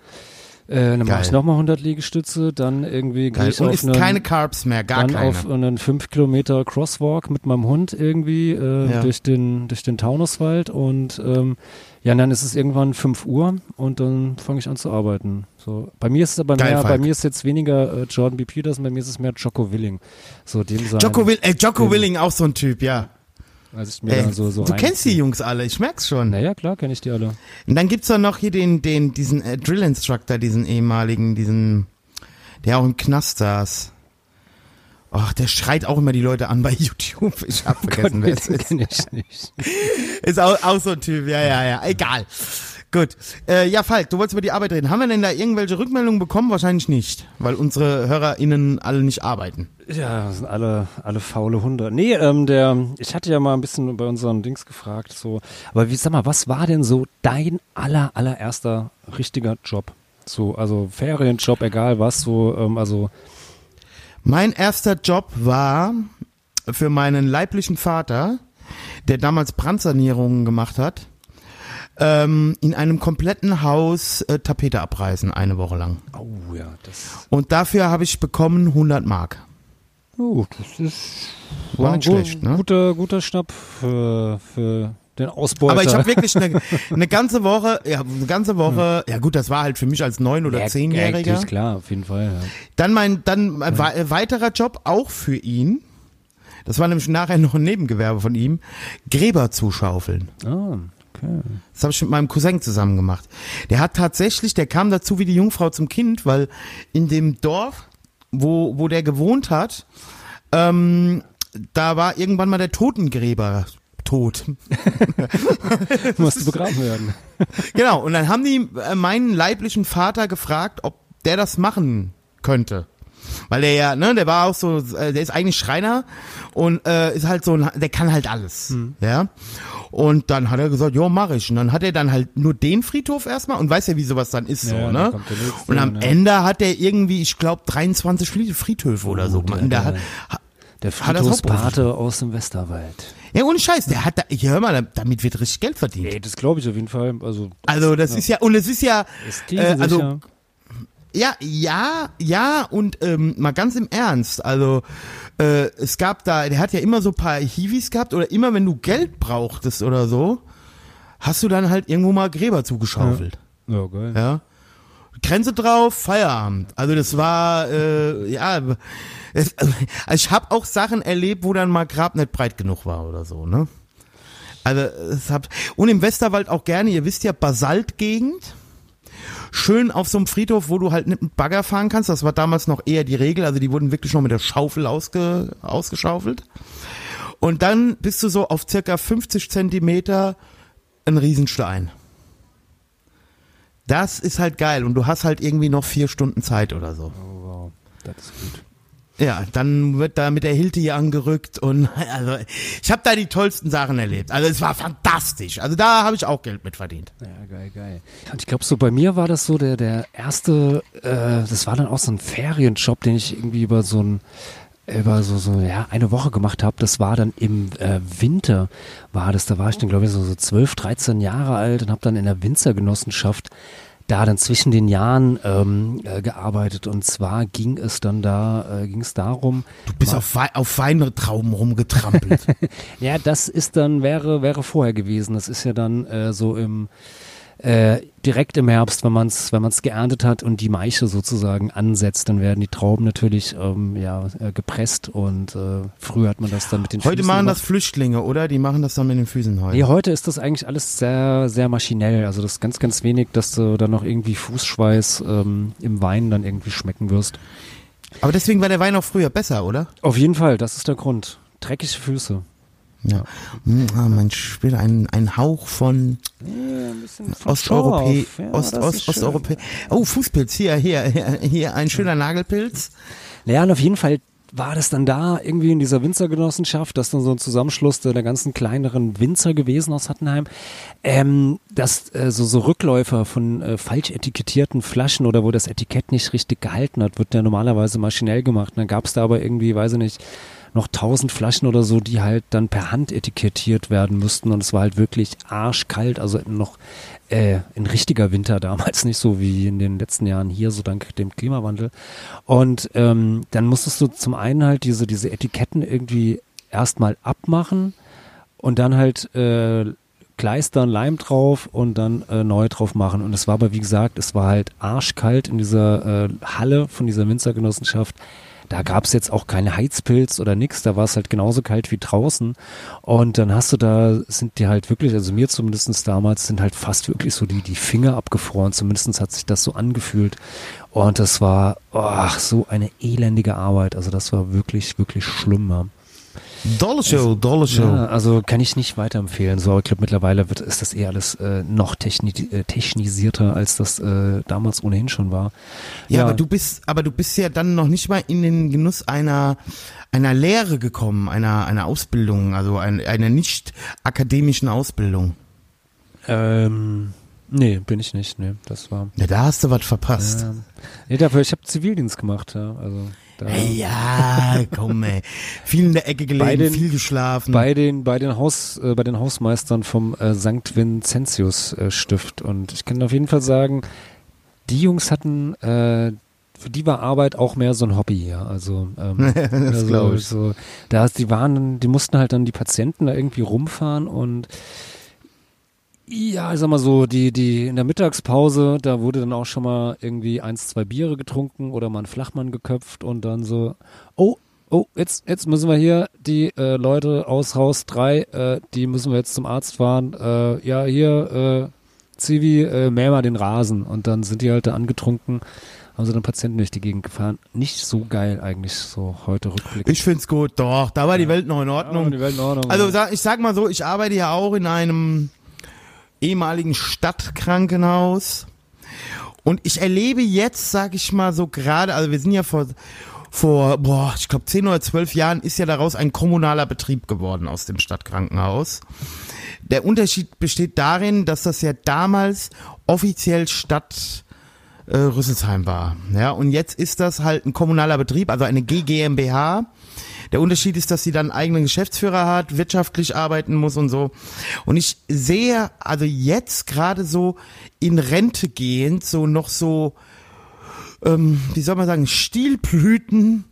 Äh, dann mache ich nochmal 100 Liegestütze, dann irgendwie gehe ich
Und
auf
isst
einen,
keine Carbs mehr, gar
dann
keine.
auf einen 5 Kilometer Crosswalk mit meinem Hund irgendwie äh,
Ja.
durch den durch den Taunuswald und ähm, ja, und dann ist es irgendwann 5 Uhr und dann fange ich an zu arbeiten. So, bei mir ist es aber
Geil,
mehr, bei
Falk.
mir ist jetzt weniger äh, Jordan B. Peterson, bei mir ist es mehr Jocko Willing. So dem sein,
Jocko, Will, äh, Jocko Willing, auch so ein Typ, ja.
als ich
Ey,
so, so
du kennst die. Jungs alle, ich merk's schon.
Naja, klar, kenne ich die alle.
Und dann gibt's doch noch hier den, den, diesen äh, Drill Instructor, diesen ehemaligen, diesen, der auch im Knast saß. Ach, der schreit auch immer die Leute an bei YouTube. Ich hab vergessen, wer es ist.
ich nicht.
Ist auch, auch so ein Typ, ja, ja, ja, egal. Gut. Äh, ja, Falk, du wolltest über die Arbeit reden. Haben wir denn da irgendwelche Rückmeldungen bekommen? Wahrscheinlich nicht, weil unsere HörerInnen alle nicht arbeiten.
Ja, das sind alle, alle faule Hunde. Nee, ähm, der, ich hatte ja mal ein bisschen bei unseren Dings gefragt, so, aber wie, sag mal, was war denn so dein aller, allererster richtiger Job? So, also Ferienjob, egal was, so, ähm, also,
Mein erster Job war für meinen leiblichen Vater, der damals Brandsanierungen gemacht hat, ähm, in einem kompletten Haus äh, Tapete abreißen, eine Woche lang.
oh ja, das,
Und dafür habe ich bekommen 100 Mark.
oh, das ist,
War nicht
ein gu-
schlecht, ne?
Guter, guter Schnapp für, für den Ausbeuter.
Aber ich habe wirklich eine, eine ganze Woche, ja, eine ganze Woche, ja gut, das war halt für mich als neun oder
ja, Ja,
zehnjähriger.
ist klar, auf jeden Fall, ja.
Dann mein, dann ein äh, weiterer Job auch für ihn. Das war nämlich nachher noch ein Nebengewerbe von ihm. Gräber zuschaufeln.
Ah, okay.
Das habe ich mit meinem Cousin zusammen gemacht. Der hat tatsächlich, der kam dazu wie die Jungfrau zum Kind, weil in dem Dorf, wo, wo der gewohnt hat, ähm, da war irgendwann mal der Totengräber tot.
Musste begraben werden.
genau, und dann haben die äh, meinen leiblichen Vater gefragt, ob der das machen könnte. Weil der ja, ne, der war auch so, äh, der ist eigentlich Schreiner und äh, ist halt so, ein, der kann halt alles, ja. Und dann hat er gesagt, jo, mach ich. Und dann hat er dann halt nur den Friedhof erstmal und weiß ja, wie sowas dann ist
Ja,
so, ne?
der nächste,
Und am
ja.
Ende hat er irgendwie, ich glaube, 23 Fried- Friedhöfe oder so.
der-
der
der-
hat,
Der Friedhofspate aus dem Westerwald.
ja, ohne Scheiß, der hat da, hier, hör mal, damit wird richtig Geld verdient.
Ey, das glaube ich auf jeden Fall. Also,
Also das ist ja, und es ist ja,
ist
äh, also
sicher.
Ja, ja, ja, und ähm, mal ganz im Ernst, also äh, es gab da, der hat ja immer so paar Hiwis gehabt oder immer wenn du Geld brauchtest oder so, hast du dann halt irgendwo mal Gräber zugeschaufelt.
Ja, geil.
Ja. Grenze drauf, Feierabend. Also das war, äh, ja, es, also ich habe auch Sachen erlebt, wo dann mal Grab nicht breit genug war oder so, ne? Also es hab, und im Westerwald auch gerne, ihr wisst ja, Basaltgegend. Schön auf so einem Friedhof, wo du halt mit Bagger fahren kannst. Das war damals noch eher die Regel. Also die wurden wirklich noch mit der Schaufel ausge, ausgeschaufelt. Und dann bist du so auf circa 50 Zentimeter ein Riesenstein. Das ist halt geil und du hast halt irgendwie noch vier Stunden Zeit oder so.
Oh, wow. Das ist gut.
Ja, dann wird da mit der Hilte hier angerückt und also ich habe da die tollsten Sachen erlebt. Also es war fantastisch. Also da habe ich auch Geld mit verdient.
Ja, geil, geil. Und ich glaube, so bei mir war das so der, der erste, äh, das war dann auch so ein Ferienjob, den ich irgendwie über so ein, über so, so, ja, eine Woche gemacht habe, das war dann im äh, Winter, war das, da war ich dann, glaube ich, so, so 12, 13 Jahre alt und habe dann in der Winzergenossenschaft da dann zwischen den Jahren ähm, äh, gearbeitet und zwar ging es dann da, äh, ging es darum.
Du bist auf, Wei auf Weintrauben rumgetrampelt.
ja, das ist dann, wäre, wäre vorher gewesen. Das ist ja dann äh, so im äh, direkt im Herbst, wenn man es wenn man's geerntet hat und die Maiche sozusagen ansetzt, dann werden die Trauben natürlich ähm, ja, äh, gepresst und äh, früher hat man das dann mit den
Heute
Füßen
machen
gemacht.
das Flüchtlinge, oder? Die machen das dann mit den Füßen heute.
Nee, heute ist das eigentlich alles sehr, sehr maschinell. Also das ist ganz, ganz wenig, dass du dann noch irgendwie Fußschweiß ähm, im Wein dann irgendwie schmecken wirst.
Aber deswegen war der Wein auch früher besser, oder?
Auf jeden Fall, das ist der Grund. Dreckige Füße.
Ja. Hm, ah, mein Spiel, ein, ein Hauch von Osteuropä, Ost, Ost, Osteuropä. Oh, Fußpilz, hier, hier, hier, hier, ein schöner Nagelpilz.
Naja, und auf jeden Fall war das dann da irgendwie in dieser Winzergenossenschaft, das ist dann so ein Zusammenschluss der, der ganzen kleineren Winzer gewesen aus Hattenheim, ähm, dass äh, so, so Rückläufer von äh, falsch etikettierten Flaschen oder wo das Etikett nicht richtig gehalten hat, wird ja normalerweise maschinell gemacht. Und dann gab es da aber irgendwie, weiß ich nicht, noch tausend Flaschen oder so, die halt dann per Hand etikettiert werden müssten und es war halt wirklich arschkalt, also noch äh, ein richtiger Winter damals, nicht so wie in den letzten Jahren hier, so dank dem Klimawandel. Und ähm, dann musstest du zum einen halt diese, diese Etiketten irgendwie erstmal abmachen und dann halt äh, Kleistern, Leim drauf und dann äh, neu drauf machen. Und es war aber, wie gesagt, es war halt arschkalt in dieser äh, Halle von dieser Winzergenossenschaft. Da gab es jetzt auch keine Heizpilz oder nix, da war es halt genauso kalt wie draußen. Und dann hast du da, sind dir halt wirklich, also mir zumindestens damals, sind halt fast wirklich so die, die Finger abgefroren. Zumindestens hat sich das so angefühlt. Und das war, ach, so eine elendige Arbeit. Also das war wirklich, wirklich schlimm. Ja.
Dolle Show, dolle Show.
Ja, also kann ich nicht weiterempfehlen. So, ich glaube, mittlerweile wird, ist das eher alles äh, noch techni äh, technisierter, als das äh, damals ohnehin schon war.
Ja, aber du bist, aber du bist ja dann noch nicht mal in den Genuss einer einer Lehre gekommen, einer einer Ausbildung, also ein, einer nicht akademischen Ausbildung.
Ähm, nee, bin ich nicht. Nee, das war.
Ja, da hast du was verpasst.
Ja, nee, dafür, ich habe Zivildienst gemacht, ja. Also da,
Ey, ja, komm, ey. Viel in der Ecke gelegen,
den-
viel geschlafen.
bei den bei den Haus äh, bei den Hausmeistern vom äh, St. Vincentius äh, Stift und ich kann auf jeden Fall sagen, die Jungs hatten äh, für die war Arbeit auch mehr so ein Hobby, ja. Also, ähm,
Das
also
ich.
so, da die waren, die mussten halt dann die Patienten da irgendwie rumfahren und ja, ich sag mal so, die, die in der Mittagspause, da wurde dann auch schon mal irgendwie eins, zwei Biere getrunken oder mal ein Flachmann geköpft und dann so, oh, oh, jetzt, jetzt müssen wir hier die äh, Leute aus Haus 3, äh, die müssen wir jetzt zum Arzt fahren. Äh, ja, hier, äh, Zivi, äh, mäh mal den Rasen. Und dann sind die halt da angetrunken, haben sie dann Patienten durch die Gegend gefahren. Nicht so geil eigentlich, so heute rückblickend.
ich find's gut, doch, da war die Welt noch in Ordnung.
Ja, die Welt in Ordnung.
Also sag- ich sag mal so, ich arbeite ja auch in einem ehemaligen Stadtkrankenhaus und ich erlebe jetzt, sag ich mal so gerade, also wir sind ja vor vor, boah, ich glaube 10 oder 12 Jahren ist ja daraus ein kommunaler Betrieb geworden aus dem Stadtkrankenhaus. Der Unterschied besteht darin, dass das ja damals offiziell Stadt äh, Rüsselsheim war. Ja, und jetzt ist das halt ein kommunaler Betrieb, also eine GGMBH. Der Unterschied ist, dass sie dann einen eigenen Geschäftsführer hat, wirtschaftlich arbeiten muss und so. Und ich sehe also jetzt gerade so in Rente gehend so noch so, ähm, wie soll man sagen, Stilblüten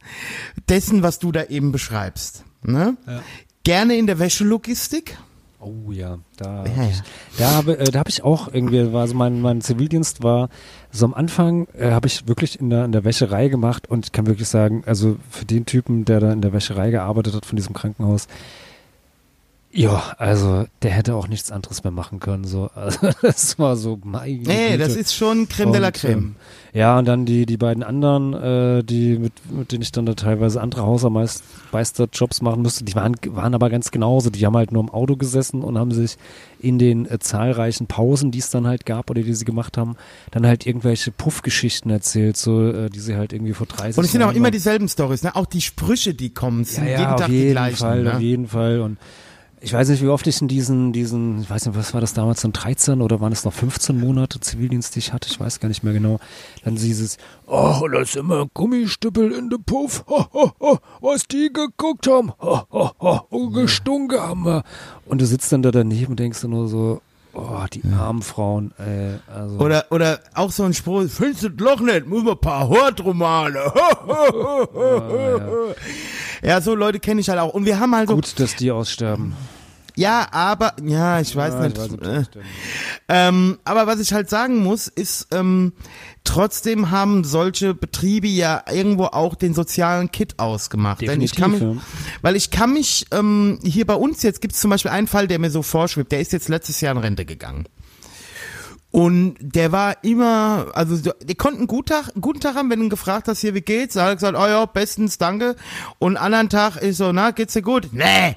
dessen, was du da eben beschreibst. Ne?
Ja.
Gerne in der Wäschelogistik.
Oh ja, da,
Ja, ja.
da habe äh, da hab ich auch irgendwie, war so mein, mein Zivildienst war so am Anfang äh, habe ich wirklich in der, in der Wäscherei gemacht und ich kann wirklich sagen, also für den Typen, der da in der Wäscherei gearbeitet hat von diesem Krankenhaus, ja, also der hätte auch nichts anderes mehr machen können. So, also, das war so mein.
Nee, das ist schon Creme de la Creme.
Ähm, ja, und dann die, die beiden anderen, äh, die mit, mit denen ich dann da teilweise andere Hausmeisterjobs machen musste, die waren, waren aber ganz genauso. Die haben halt nur im Auto gesessen und haben sich in den äh, zahlreichen Pausen, die es dann halt gab oder die sie gemacht haben, dann halt irgendwelche Puffgeschichten erzählt, so, äh, die sie halt irgendwie vor 30
Und es sind auch
Jahren
immer dieselben Stories, ne? Auch die Sprüche, die kommen, sind
ja, ja,
jeden
auf
Tag die
jeden
gleichen.
Fall,
ne?
auf jeden Fall. Und Ich weiß nicht, wie oft ich in diesen, diesen, ich weiß nicht, was war das damals, dann 13 oder waren es noch 15 Monate Zivildienst, die ich hatte, ich weiß gar nicht mehr genau. Dann dieses, oh, da ist immer Gummistüppel in de Puff, ho, ho, ho, was die geguckt haben, ho, ho, ho, und gestunken haben wir. Und du sitzt dann da daneben und denkst du nur so, oh, die armen Frauen, ey, also.
Oder, oder auch so ein Spruch, findest du das Loch nicht, muss man ein paar Hort rumalen. ja, so Leute kenne ich halt auch. Und wir haben halt so,
Gut, dass die aussterben.
ja, aber, ja, ich weiß
Ja,
nicht.
ich weiß,
äh, ähm, aber was ich halt sagen muss, ist, ähm, trotzdem haben solche Betriebe ja irgendwo auch den sozialen Kit ausgemacht. Denn ich kann mich, weil ich kann mich, ähm, hier bei uns jetzt gibt es zum Beispiel einen Fall, der mir so vorschwebt, der ist jetzt letztes Jahr in Rente gegangen. Und der war immer, also so- die konnten guten Tag, guten Tag haben, wenn du ihn gefragt hast, hier, wie geht's? Da hat er gesagt, oh ja, bestens, danke. Und anderen Tag ist so, na, geht's dir gut? Nee.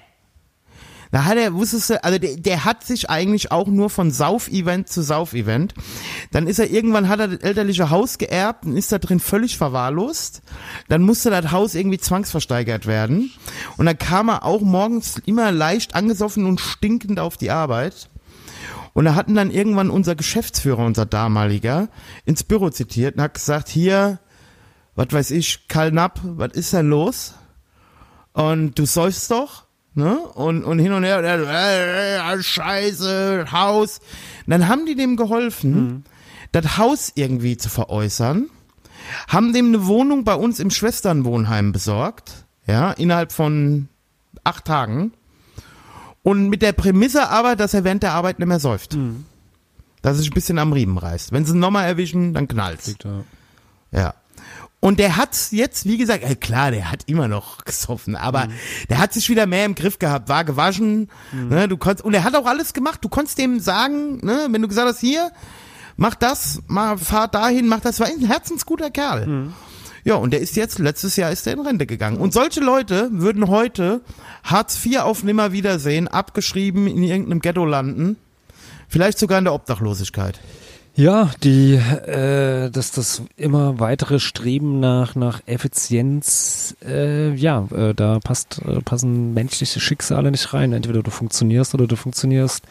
Da hat er, wusstest du, also der, der hat sich eigentlich auch nur von Sauf-Event zu Sauf-Event. Dann ist er irgendwann, hat er das elterliche Haus geerbt und ist da drin völlig verwahrlost. Dann musste das Haus irgendwie zwangsversteigert werden. Und dann kam er auch morgens immer leicht angesoffen und stinkend auf die Arbeit. Und da hatten dann irgendwann unser Geschäftsführer, unser damaliger, ins Büro zitiert und hat gesagt, hier, was weiß ich, Karl Napp, was ist denn los? Und du säufst doch, ne? Und, und hin und her, und er, äh, scheiße, Haus. Und dann haben die dem geholfen, das Haus irgendwie zu veräußern, haben dem eine Wohnung bei uns im Schwesternwohnheim besorgt, ja, innerhalb von acht Tagen. Und mit der Prämisse aber, dass er während der Arbeit nicht mehr säuft. Dass er sich ein bisschen am Riemen reißt. Wenn sie ihn nochmal erwischen, dann knallt's.
Da.
Ja. Und der hat jetzt, wie gesagt, äh, klar, der hat immer noch gesoffen, aber der hat sich wieder mehr im Griff gehabt, war gewaschen, ne, du konntest, und er hat auch alles gemacht, du konntest dem sagen, ne, wenn du gesagt hast, hier, mach das, mach, fahr dahin, mach das, war ein herzensguter Kerl. Ja, und der ist jetzt, letztes Jahr ist er in Rente gegangen. Und solche Leute würden heute Hartz IV auf Nimmerwiedersehen, abgeschrieben in irgendeinem Ghetto landen, vielleicht sogar in der Obdachlosigkeit.
Ja, die, äh, dass das immer weitere Streben nach nach Effizienz, äh, ja, äh, da passt äh, passen menschliche Schicksale nicht rein. Entweder du funktionierst oder du funktionierst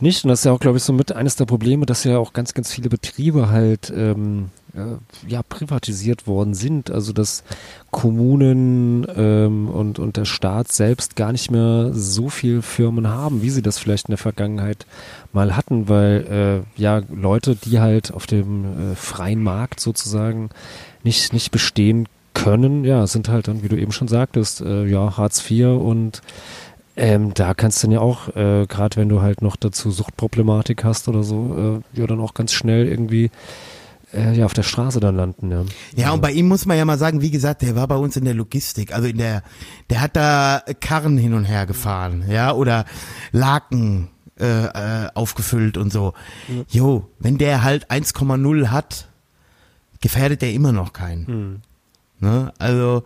nicht. Und das ist ja auch, glaube ich, so mit eines der Probleme, dass ja auch ganz, ganz viele Betriebe halt ähm, äh, ja privatisiert worden sind. Also dass Kommunen ähm, und und der Staat selbst gar nicht mehr so viel Firmen haben, wie sie das vielleicht in der Vergangenheit mal hatten, weil äh, ja Leute, die halt auf dem äh, freien Markt sozusagen nicht nicht bestehen können, ja, sind halt dann, wie du eben schon sagtest, äh, ja Hartz IV und ähm, da kannst du dann ja auch, äh, gerade wenn du halt noch dazu Suchtproblematik hast oder so, äh, ja dann auch ganz schnell irgendwie äh, ja auf der Straße dann landen. Ja,
Ja, und bei ihm muss man ja mal sagen, wie gesagt, der war bei uns in der Logistik, also in der, der hat da Karren hin und her gefahren, ja, oder Laken äh, äh, aufgefüllt und so. Jo, wenn der halt 1,0 hat, gefährdet der immer noch keinen. Ne? Also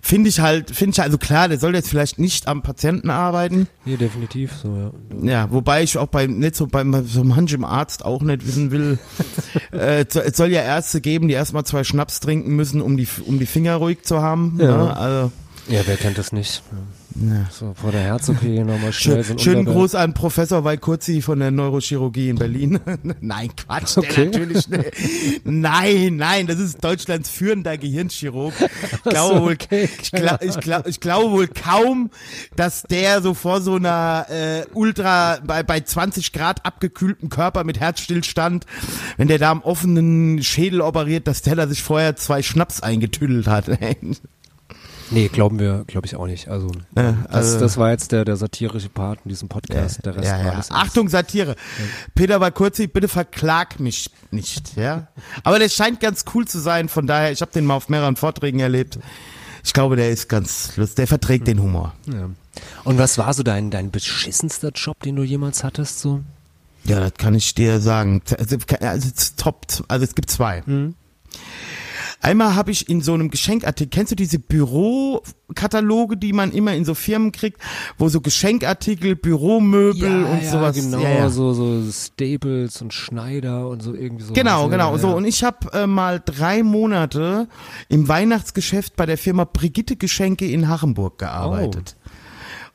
finde ich halt, finde ich also klar, der soll jetzt vielleicht nicht am Patienten arbeiten.
Nee, definitiv so, ja.
Ja, wobei ich auch bei nicht so bei so manchem Arzt auch nicht wissen will. äh, es soll- es soll ja Ärzte geben, die erstmal zwei Schnaps trinken müssen, um die um die Finger ruhig zu haben.
Ja.
Ne? Also
Ja, wer kennt das nicht?
Ja.
So vor der Herz-OP nochmal schnell so
schön,
ein
schönen. Gruß an Professor Walkurzi von der Neurochirurgie in Berlin. nein, Quatsch, der
Okay.
natürlich nicht. Nein, nein, das ist Deutschlands führender Gehirnchirurg. Ich glaube wohl,
okay,
ich, glaub, ich, glaub, ich glaube wohl kaum, dass der so vor so einer äh, ultra bei, bei 20 Grad abgekühlten Körper mit Herzstillstand, wenn der da am offenen Schädel operiert, dass der da sich vorher zwei Schnaps eingetüdelt hat.
Nee, glauben wir, glaube ich auch nicht. Also,
Ja,
das,
also-
das war jetzt der, der satirische Part in diesem Podcast. der Rest
ja,
war
ja.
alles
Achtung, Satire. Peter Walkurzi, bitte verklag mich nicht, ja. Aber der scheint ganz cool zu sein, von daher, ich habe den mal auf mehreren Vorträgen erlebt. Ich glaube, der ist ganz lustig, der verträgt den Humor.
Ja. Und was war so dein, dein beschissenster Job, den du jemals hattest? So?
Ja, das kann ich dir sagen. Also, also ist top, also es gibt zwei. Einmal habe ich in so einem Geschenkartikel, kennst du diese Bürokataloge, die man immer in so Firmen kriegt, wo so Geschenkartikel, Büromöbel und sowas.
genau,
ja, ja.
So, so Staples und Schneider und so irgendwie so.
Genau,
Ja,
genau.
ja.
So und ich habe äh, mal drei Monate im Weihnachtsgeschäft bei der Firma Brigitte Geschenke in Hachenburg gearbeitet.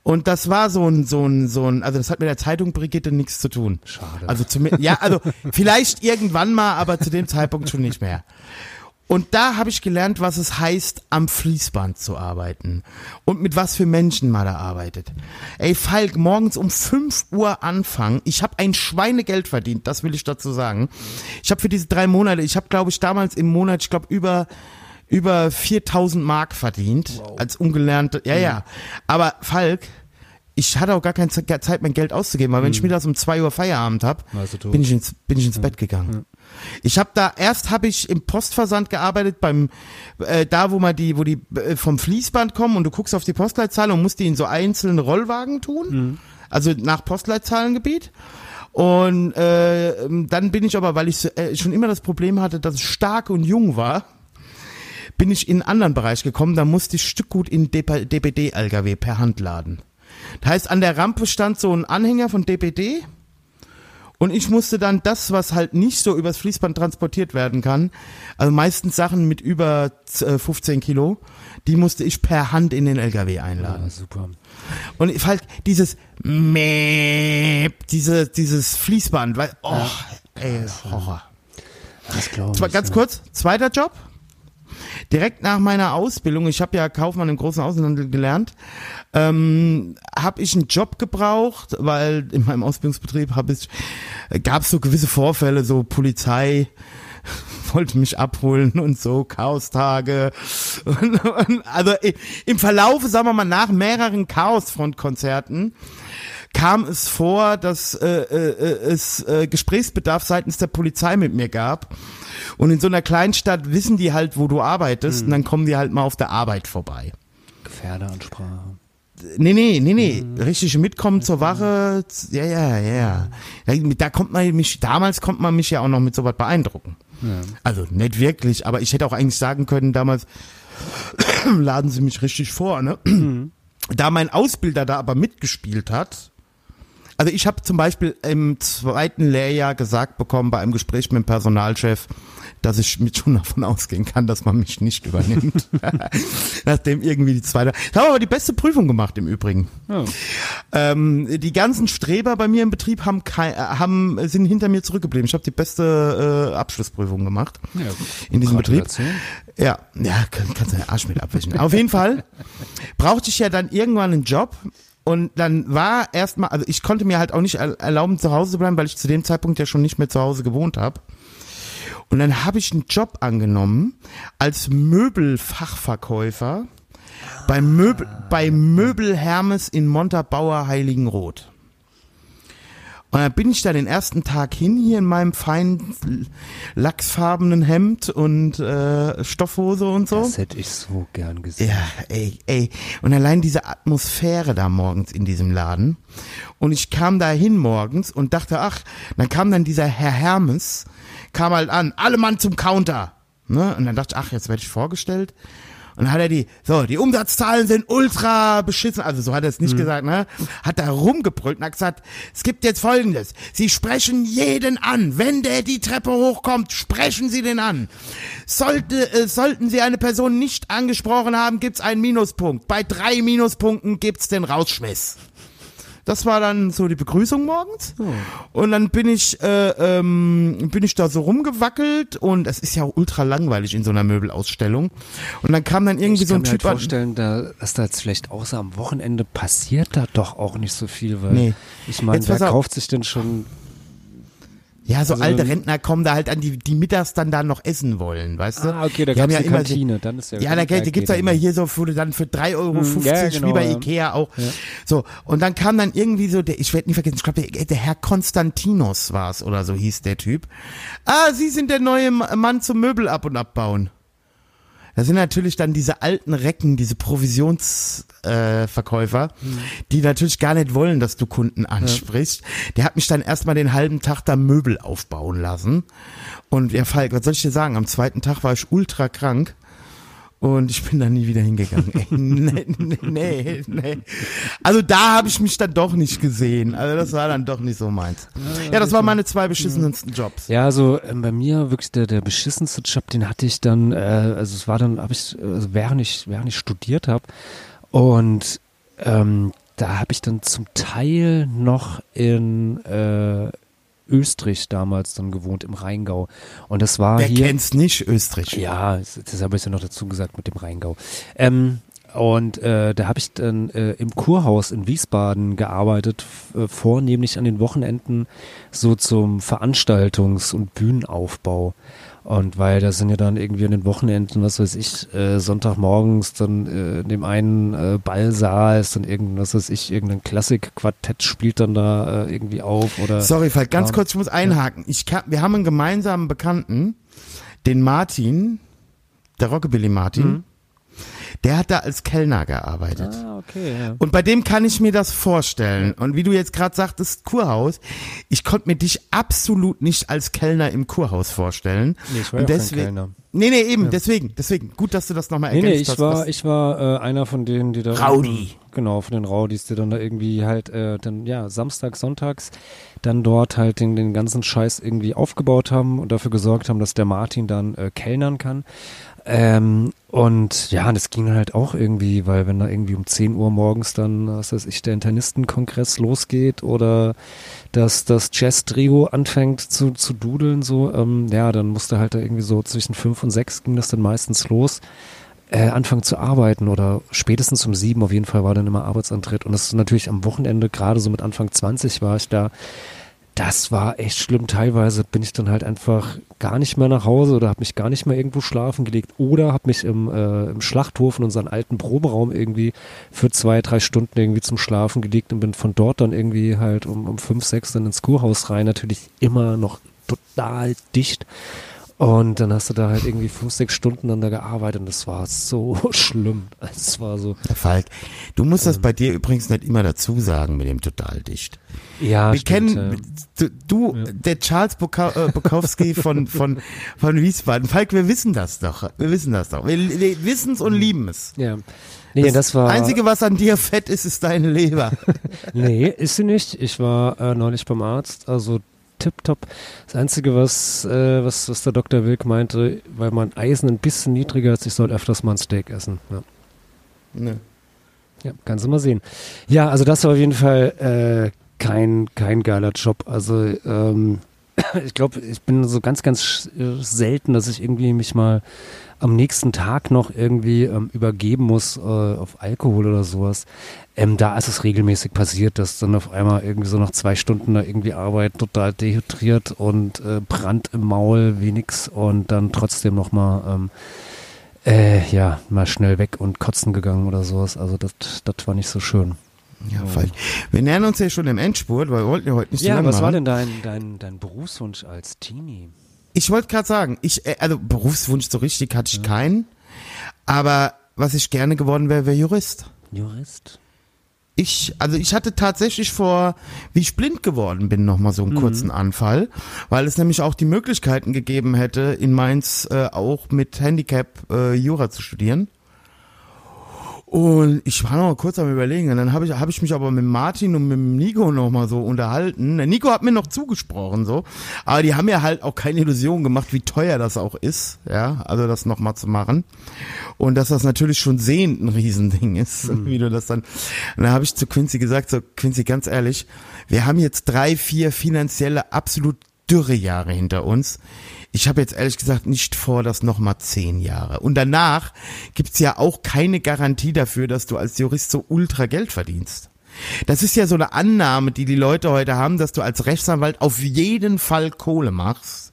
Und das war so ein, so ein, so ein, also das hat mit der Zeitung Brigitte nichts zu tun.
Schade.
Also zumindest, ja, also vielleicht irgendwann mal, aber zu dem Zeitpunkt schon nicht mehr. Und da habe ich gelernt, was es heißt, am Fließband zu arbeiten. Und mit was für Menschen man da arbeitet. Ey, Falk, morgens um 5 Uhr anfangen. Ich habe ein Schweinegeld verdient, das will ich dazu sagen. Ich habe für diese drei Monate, ich habe, glaube ich, damals im Monat, ich glaube, über über 4000 Mark verdient als ungelernte. Ja, ja. Aber Falk, ich hatte auch gar keine Ze- Zeit, mein Geld auszugeben, weil wenn ich mittags um 2 Uhr Feierabend hab,
Warst du tot.
bin ich ins, bin ich ins Bett gegangen. Ich habe da erst habe ich im Postversand gearbeitet beim äh, da wo man die wo die äh, vom Fließband kommen und du guckst auf die Postleitzahl und musst die in so einzelne Rollwagen tun, also nach Postleitzahlengebiet. Und äh, dann bin ich aber, weil ich äh, schon immer das Problem hatte, dass ich stark und jung war, bin ich in einen anderen Bereich gekommen, da musste ich Stückgut in DPD-LKW per Hand laden. Das heißt, an der Rampe stand so ein Anhänger von DPD und ich musste dann das, was halt nicht so übers Fließband transportiert werden kann, also meistens Sachen mit über äh, 15 Kilo, die musste ich per Hand in den LKW einladen.
Ja, super.
Und ich halt dieses Mäp, diese, dieses Fließband, weil, oh, ey, Horror.
Das glaube ich.
Ganz
ja.
kurz, zweiter Job. Direkt nach meiner Ausbildung, ich habe ja Kaufmann im großen Außenhandel gelernt, ähm, habe ich einen Job gebraucht, weil in meinem Ausbildungsbetrieb habe ich gab es so gewisse Vorfälle, so Polizei wollte mich abholen und so Chaostage und, und, also im Verlaufe, sagen wir mal, nach mehreren Chaosfrontkonzerten kam es vor, dass äh, äh, es äh, Gesprächsbedarf seitens der Polizei mit mir gab. Und in so einer Kleinstadt wissen die halt, wo du arbeitest, und dann kommen die halt mal auf der Arbeit vorbei.
Gefährderansprache.
Nee, nee, nee, nee. Richtig mitkommen zur Wache. z- Ja, ja, ja. Da, kommt man mich, damals konnte man mich ja auch noch mit sowas beeindrucken. Also nicht wirklich, aber ich hätte auch eigentlich sagen können, damals laden sie mich richtig vor, ne? Da mein Ausbilder da aber mitgespielt hat, also ich habe zum Beispiel im zweiten Lehrjahr gesagt bekommen bei einem Gespräch mit dem Personalchef, dass ich mit schon davon ausgehen kann, dass man mich nicht übernimmt. Nachdem irgendwie die zweite. Ich habe aber die beste Prüfung gemacht im Übrigen.
Ja.
Ähm, die ganzen Streber bei mir im Betrieb haben, kein, äh, haben sind hinter mir zurückgeblieben. Ich habe die beste äh, Abschlussprüfung gemacht
Ja,
in diesem Betrieb. Ja, ja, kann, kannst du den Arsch mit abwischen. Auf jeden Fall brauchte ich ja dann irgendwann einen Job und dann war erstmal, also ich konnte mir halt auch nicht er- erlauben, zu Hause zu bleiben, weil ich zu dem Zeitpunkt ja schon nicht mehr zu Hause gewohnt habe. Und dann habe ich einen Job angenommen als Möbelfachverkäufer bei Möbel, bei Möbel Hermes in Montabaur Heiligenroth. Und dann bin ich da den ersten Tag hin, hier in meinem feinen lachsfarbenen Hemd und äh, Stoffhose und so.
Das hätte ich so gern gesehen.
Ja, ey, ey. Und allein diese Atmosphäre da morgens in diesem Laden. Und ich kam da hin morgens und dachte, ach, dann kam dann dieser Herr Hermes, kam halt an, alle Mann zum Counter. Ne? Und dann dachte ich, ach, jetzt werde ich vorgestellt. Und dann hat er die, so, die Umsatzzahlen sind ultra beschissen. Also so hat er es nicht gesagt, ne? Hat da rumgebrüllt und hat gesagt, es gibt jetzt folgendes. Sie sprechen jeden an. Wenn der die Treppe hochkommt, sprechen Sie den an. Sollte, äh, sollten Sie eine Person nicht angesprochen haben, gibt's einen Minuspunkt. Bei drei Minuspunkten gibt's den Rausschmiss. Das war dann so die Begrüßung morgens. Und dann bin ich, äh, ähm, bin ich da so rumgewackelt und es ist ja auch ultra langweilig in so einer Möbelausstellung. Und dann kam dann irgendwie
Ich
so
kann
ein
mir halt
Typ an.
vorstellen, da, dass da jetzt vielleicht außer am Wochenende passiert da doch auch nicht so viel, weil
Nee.
ich meine, wer kauft sich denn schon
Ja, so
Also-
alte Rentner kommen da halt an, die, die mittags dann da noch essen wollen, weißt du?
Ah, okay, da gab's
ja immer-
Kantine, dann ist ja
Ja, da,
da
gibt's ja immer hier so, wo du dann für 3,50 Euro
Hm, ja, genau,
wie bei
ja.
Ikea auch. So, und dann kam dann irgendwie so, der, ich werde nie vergessen, ich glaube, der, der Herr Konstantinos war's oder so hieß der Typ. Ah, Sie sind der neue Ma- Mann zum Möbel ab und abbauen. Das sind natürlich dann diese alten Recken, diese Provisionsverkäufer, äh, Verkäufer, die natürlich gar nicht wollen, dass du Kunden ansprichst. Der hat mich dann erstmal den halben Tag da Möbel aufbauen lassen. Und ja, Falk, was soll ich dir sagen? Am zweiten Tag war ich ultra krank. Und ich bin da nie wieder hingegangen. Ey, nee, nee, nee, nee. Also da habe ich mich dann doch nicht gesehen. Also das war dann doch nicht so meins. Ja, das waren meine zwei beschissensten Jobs.
Ja, also ähm, bei mir wirklich der, der beschissenste Job, den hatte ich dann, äh, also es war dann, habe ich, also während ich, während ich studiert habe und ähm, da habe ich dann zum Teil noch in äh, Österreich damals dann gewohnt, im Rheingau. Und das war
Wer
hier.
kennt's nicht, Österreich?
Ja, das, habe ich ja noch dazu gesagt mit dem Rheingau. Ähm, und äh, da habe ich dann äh, im Kurhaus in Wiesbaden gearbeitet, äh, vornehmlich an den Wochenenden so zum Veranstaltungs- und Bühnenaufbau. Und weil da sind ja dann irgendwie an den Wochenenden, was weiß ich, äh, Sonntagmorgens dann äh, in dem einen äh, Ballsaal ist dann irgendein, was weiß ich, irgendein Klassikquartett spielt dann da äh, irgendwie auf oder
Sorry, Falk, ganz kurz, ich muss einhaken. Ich kann, wir haben einen gemeinsamen Bekannten, den Martin, der Rockabilly Martin.
Mhm.
Der hat da als Kellner gearbeitet.
Ah, okay, ja.
Und bei dem kann ich mir das vorstellen. Und wie du jetzt gerade sagtest, Kurhaus, ich konnte mir dich absolut nicht als Kellner im Kurhaus vorstellen.
Nee, ich war
Und
ja auch kein
deswegen,
Kellner.
Nee, nee, eben, deswegen, deswegen. Gut, dass du das nochmal
Nee,
ergänzt
nee, ich
hast.
war, ich war äh, einer von denen, die da.
Rowdy.
Genau, von den Rowdies, die dann da irgendwie halt, äh, dann, ja, samstags, sonntags dann dort halt den, den ganzen Scheiß irgendwie aufgebaut haben und dafür gesorgt haben, dass der Martin dann äh, kellnern kann. Ähm, und ja, das ging halt auch irgendwie, weil wenn da irgendwie um 10 Uhr morgens dann, was weiß ich, der Internistenkongress losgeht oder dass das Jazz-Trio anfängt zu, zu dudeln, so, ähm, ja, dann musste halt da irgendwie so zwischen 5 und 6 ging das dann meistens los äh, anfangen zu arbeiten oder spätestens um sieben auf jeden Fall war dann immer Arbeitsantritt und das ist natürlich am Wochenende, gerade so mit Anfang 20 war ich da, das war echt schlimm. Teilweise bin ich dann halt einfach gar nicht mehr nach Hause oder habe mich gar nicht mehr irgendwo schlafen gelegt oder habe mich im, äh, im Schlachthof in unseren alten Proberaum irgendwie für zwei, drei Stunden irgendwie zum Schlafen gelegt und bin von dort dann irgendwie halt um, um fünf, sechs dann ins Kurhaus rein. Natürlich immer noch total dicht. Und dann hast du da halt irgendwie fünf, sechs Stunden dann da gearbeitet und das war so schlimm. Es war so,
Herr Falk, du musst
Ähm.
das bei dir übrigens nicht immer dazu sagen mit dem total dicht.
ja,
wir
stimmt,
kennen, du, du der Charles Buka äh, Bukowski von, von, von Wiesbaden. Falk, wir wissen das doch. Wir wissen das doch. Wir, wir wissen es und lieben es.
Ja. ja. Nee, das, war.
Einzige, was an dir fett ist, ist deine Leber.
Nee, ist sie nicht. Ich war äh, neulich beim Arzt, also tipptopp. Das Einzige, was, äh, was, was der Dr. Wilk meinte, weil mein Eisen ein bisschen niedriger ist, ich soll öfters mal ein Steak essen. Ja.
ne.
Ja, kannst du mal sehen. Ja, also das war auf jeden Fall äh, kein, kein geiler Job. Also ähm, ich glaube, ich bin so ganz, ganz äh, selten, dass ich irgendwie mich mal am nächsten Tag noch irgendwie ähm, übergeben muss äh, auf Alkohol oder sowas. Ähm, da ist es regelmäßig passiert, dass dann auf einmal irgendwie so nach zwei Stunden da irgendwie Arbeit total dehydriert und äh, Brand im Maul, wie nix und dann trotzdem nochmal ähm, äh, ja, mal schnell weg und kotzen gegangen oder sowas. Also das, das war nicht so schön.
Ja, Falk. Wir nähern uns ja schon im Endspurt, weil wir wollten ja heute nicht so lange
was
machen.
war denn dein, dein, dein Berufswunsch als Teenie?
Ich wollte gerade sagen, ich, äh, also Berufswunsch so richtig hatte ich keinen. Aber was ich gerne geworden wäre, wäre Jurist.
Jurist?
Ich, also ich hatte tatsächlich vor, wie ich blind geworden bin, nochmal so einen kurzen Anfall, weil es nämlich auch die Möglichkeiten gegeben hätte, in Mainz äh, auch mit Handicap äh, Jura zu studieren. Und ich war noch kurz am überlegen. Und dann habe ich, hab ich mich aber mit Martin und mit Nico noch mal so unterhalten. Der Nico hat mir noch zugesprochen so, aber die haben mir halt auch keine Illusion gemacht, wie teuer das auch ist, ja, also das noch mal zu machen. Und dass das natürlich schon sehend ein Riesending ist, wie du das dann. Und dann habe ich zu Quincy gesagt, so Quincy, ganz ehrlich, wir haben jetzt drei, vier finanzielle absolut dürre Jahre hinter uns. Ich habe jetzt ehrlich gesagt nicht vor, das nochmal zehn Jahre. Und danach gibt's ja auch keine Garantie dafür, dass du als Jurist so ultra Geld verdienst. Das ist ja so eine Annahme, die die Leute heute haben, dass du als Rechtsanwalt auf jeden Fall Kohle machst.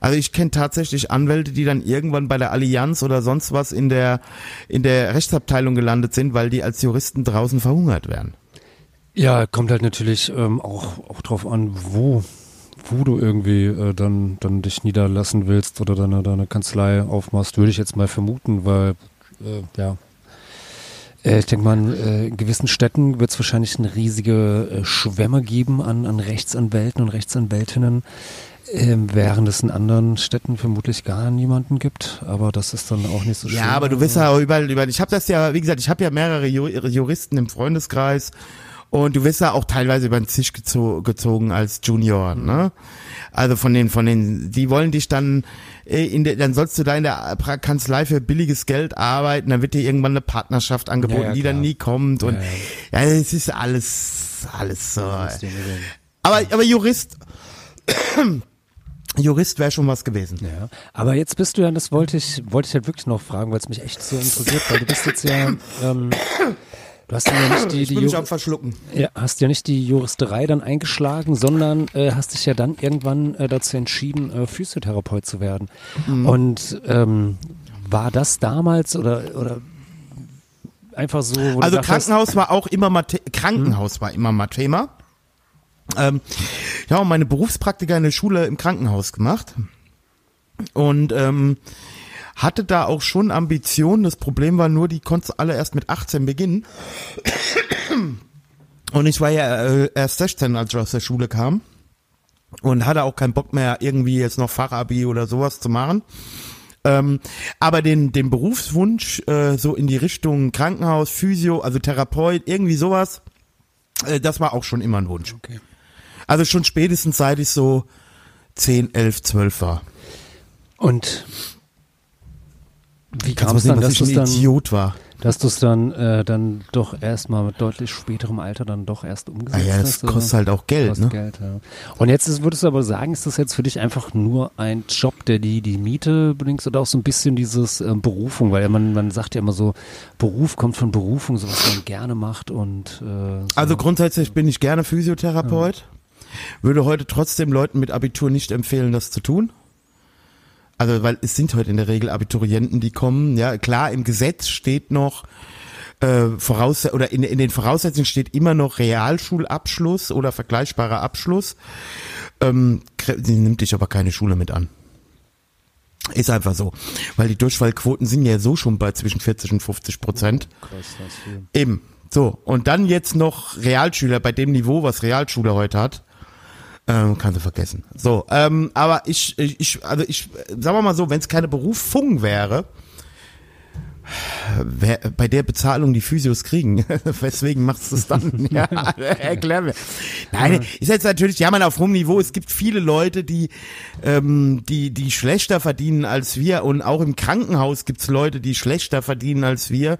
Also ich kenne tatsächlich Anwälte, die dann irgendwann bei der Allianz oder sonst was in der in der Rechtsabteilung gelandet sind, weil die als Juristen draußen verhungert werden.
Ja, kommt halt natürlich ähm, auch, auch drauf an, wo, wo du irgendwie äh, dann, dann dich niederlassen willst oder deine, deine Kanzlei aufmachst, würde ich jetzt mal vermuten, weil, äh, ja. Äh, ich denke mal, äh, in gewissen Städten wird es wahrscheinlich eine riesige äh, Schwemme geben an, an Rechtsanwälten und Rechtsanwältinnen, ähm, während es in anderen Städten vermutlich gar niemanden gibt. Aber das ist dann auch nicht so schön.
Ja, aber du wirst ja überall, überall ich habe das ja, wie gesagt, ich habe ja mehrere Ju- Juristen im Freundeskreis Und du wirst ja auch teilweise über den Tisch gezo gezogen als Junior, ne? Also von den, von den, die wollen dich dann äh, in der, dann sollst du da in der Kanzlei für billiges Geld arbeiten, dann wird dir irgendwann eine Partnerschaft angeboten,
Ja, ja,
die dann nie kommt und
Ja,
es ist alles, alles so. Aber, aber Jurist, Jurist wäre schon was gewesen.
Ja, aber jetzt bist du ja, das wollte ich, wollte ich halt wirklich noch fragen, weil es mich echt so interessiert, weil du bist jetzt ja, ähm, du hast ja nicht die,
Ich
die Jur-
am Verschlucken.
ja, hast ja nicht die Juristerei dann eingeschlagen, sondern äh, hast dich ja dann irgendwann äh, dazu entschieden, äh, Physiotherapeut zu werden.
Mhm.
Und ähm, war das damals oder oder einfach so?
Also
gedacht hast,
Krankenhaus war auch immer mal, Krankenhaus war immer mal Thema. Ähm, ich habe meine Berufspraktika in der Schule im Krankenhaus gemacht und ähm, hatte da auch schon Ambitionen. Das Problem war nur, die konntest du alle erst mit 18 beginnen. Und ich war ja äh, erst 16, als ich aus der Schule kam und hatte auch keinen Bock mehr, irgendwie jetzt noch Fachabi oder sowas zu machen. Ähm, aber den, den Berufswunsch äh, so in die Richtung Krankenhaus, Physio, also Therapeut, irgendwie sowas, äh, das war auch schon immer ein Wunsch.
Okay.
Also schon spätestens seit ich so 10, 11, 12 war.
Und wie
Kannst
kam es dann, dass
ich ein
dann,
Idiot war.
dass du es dann, äh, dann doch erstmal mit deutlich späterem Alter dann doch erst
Ah
umgesetzt
ja, das
hast?
kostet halt auch Geld, ne?
Geld, ja. Und jetzt ist, würdest du aber sagen, ist das jetzt für dich einfach nur ein Job, der die, die Miete bringt oder auch so ein bisschen dieses ähm, Berufung? Weil man, man sagt ja immer so, Beruf kommt von Berufung, so was man gerne macht und äh, so.
Also grundsätzlich bin ich gerne Physiotherapeut. Würde heute trotzdem Leuten mit Abitur nicht empfehlen, das zu tun. Also, weil es sind heute in der Regel Abiturienten, die kommen. Ja, klar, im Gesetz steht noch, äh, voraus oder in, in den Voraussetzungen steht immer noch Realschulabschluss oder vergleichbarer Abschluss. Ähm, nimmt dich aber keine Schule mit an. Ist einfach so. Weil die Durchfallquoten sind ja so schon bei zwischen 40 und 50 Prozent.
Krass, das.
Eben. So. Und dann jetzt noch Realschüler bei dem Niveau, was Realschule heute hat. Ähm, kannst du vergessen. So, ähm, aber ich, ich, ich, also ich, sagen wir mal so, wenn es keine Berufung wäre, wer, bei der Bezahlung die Physios kriegen, weswegen machst du es dann? ja, erklär mir. Nein, ist jetzt natürlich, ja, man auf hohem Niveau. Es gibt viele Leute, die, ähm, die, die schlechter verdienen als wir und auch im Krankenhaus gibt's Leute, die schlechter verdienen als wir.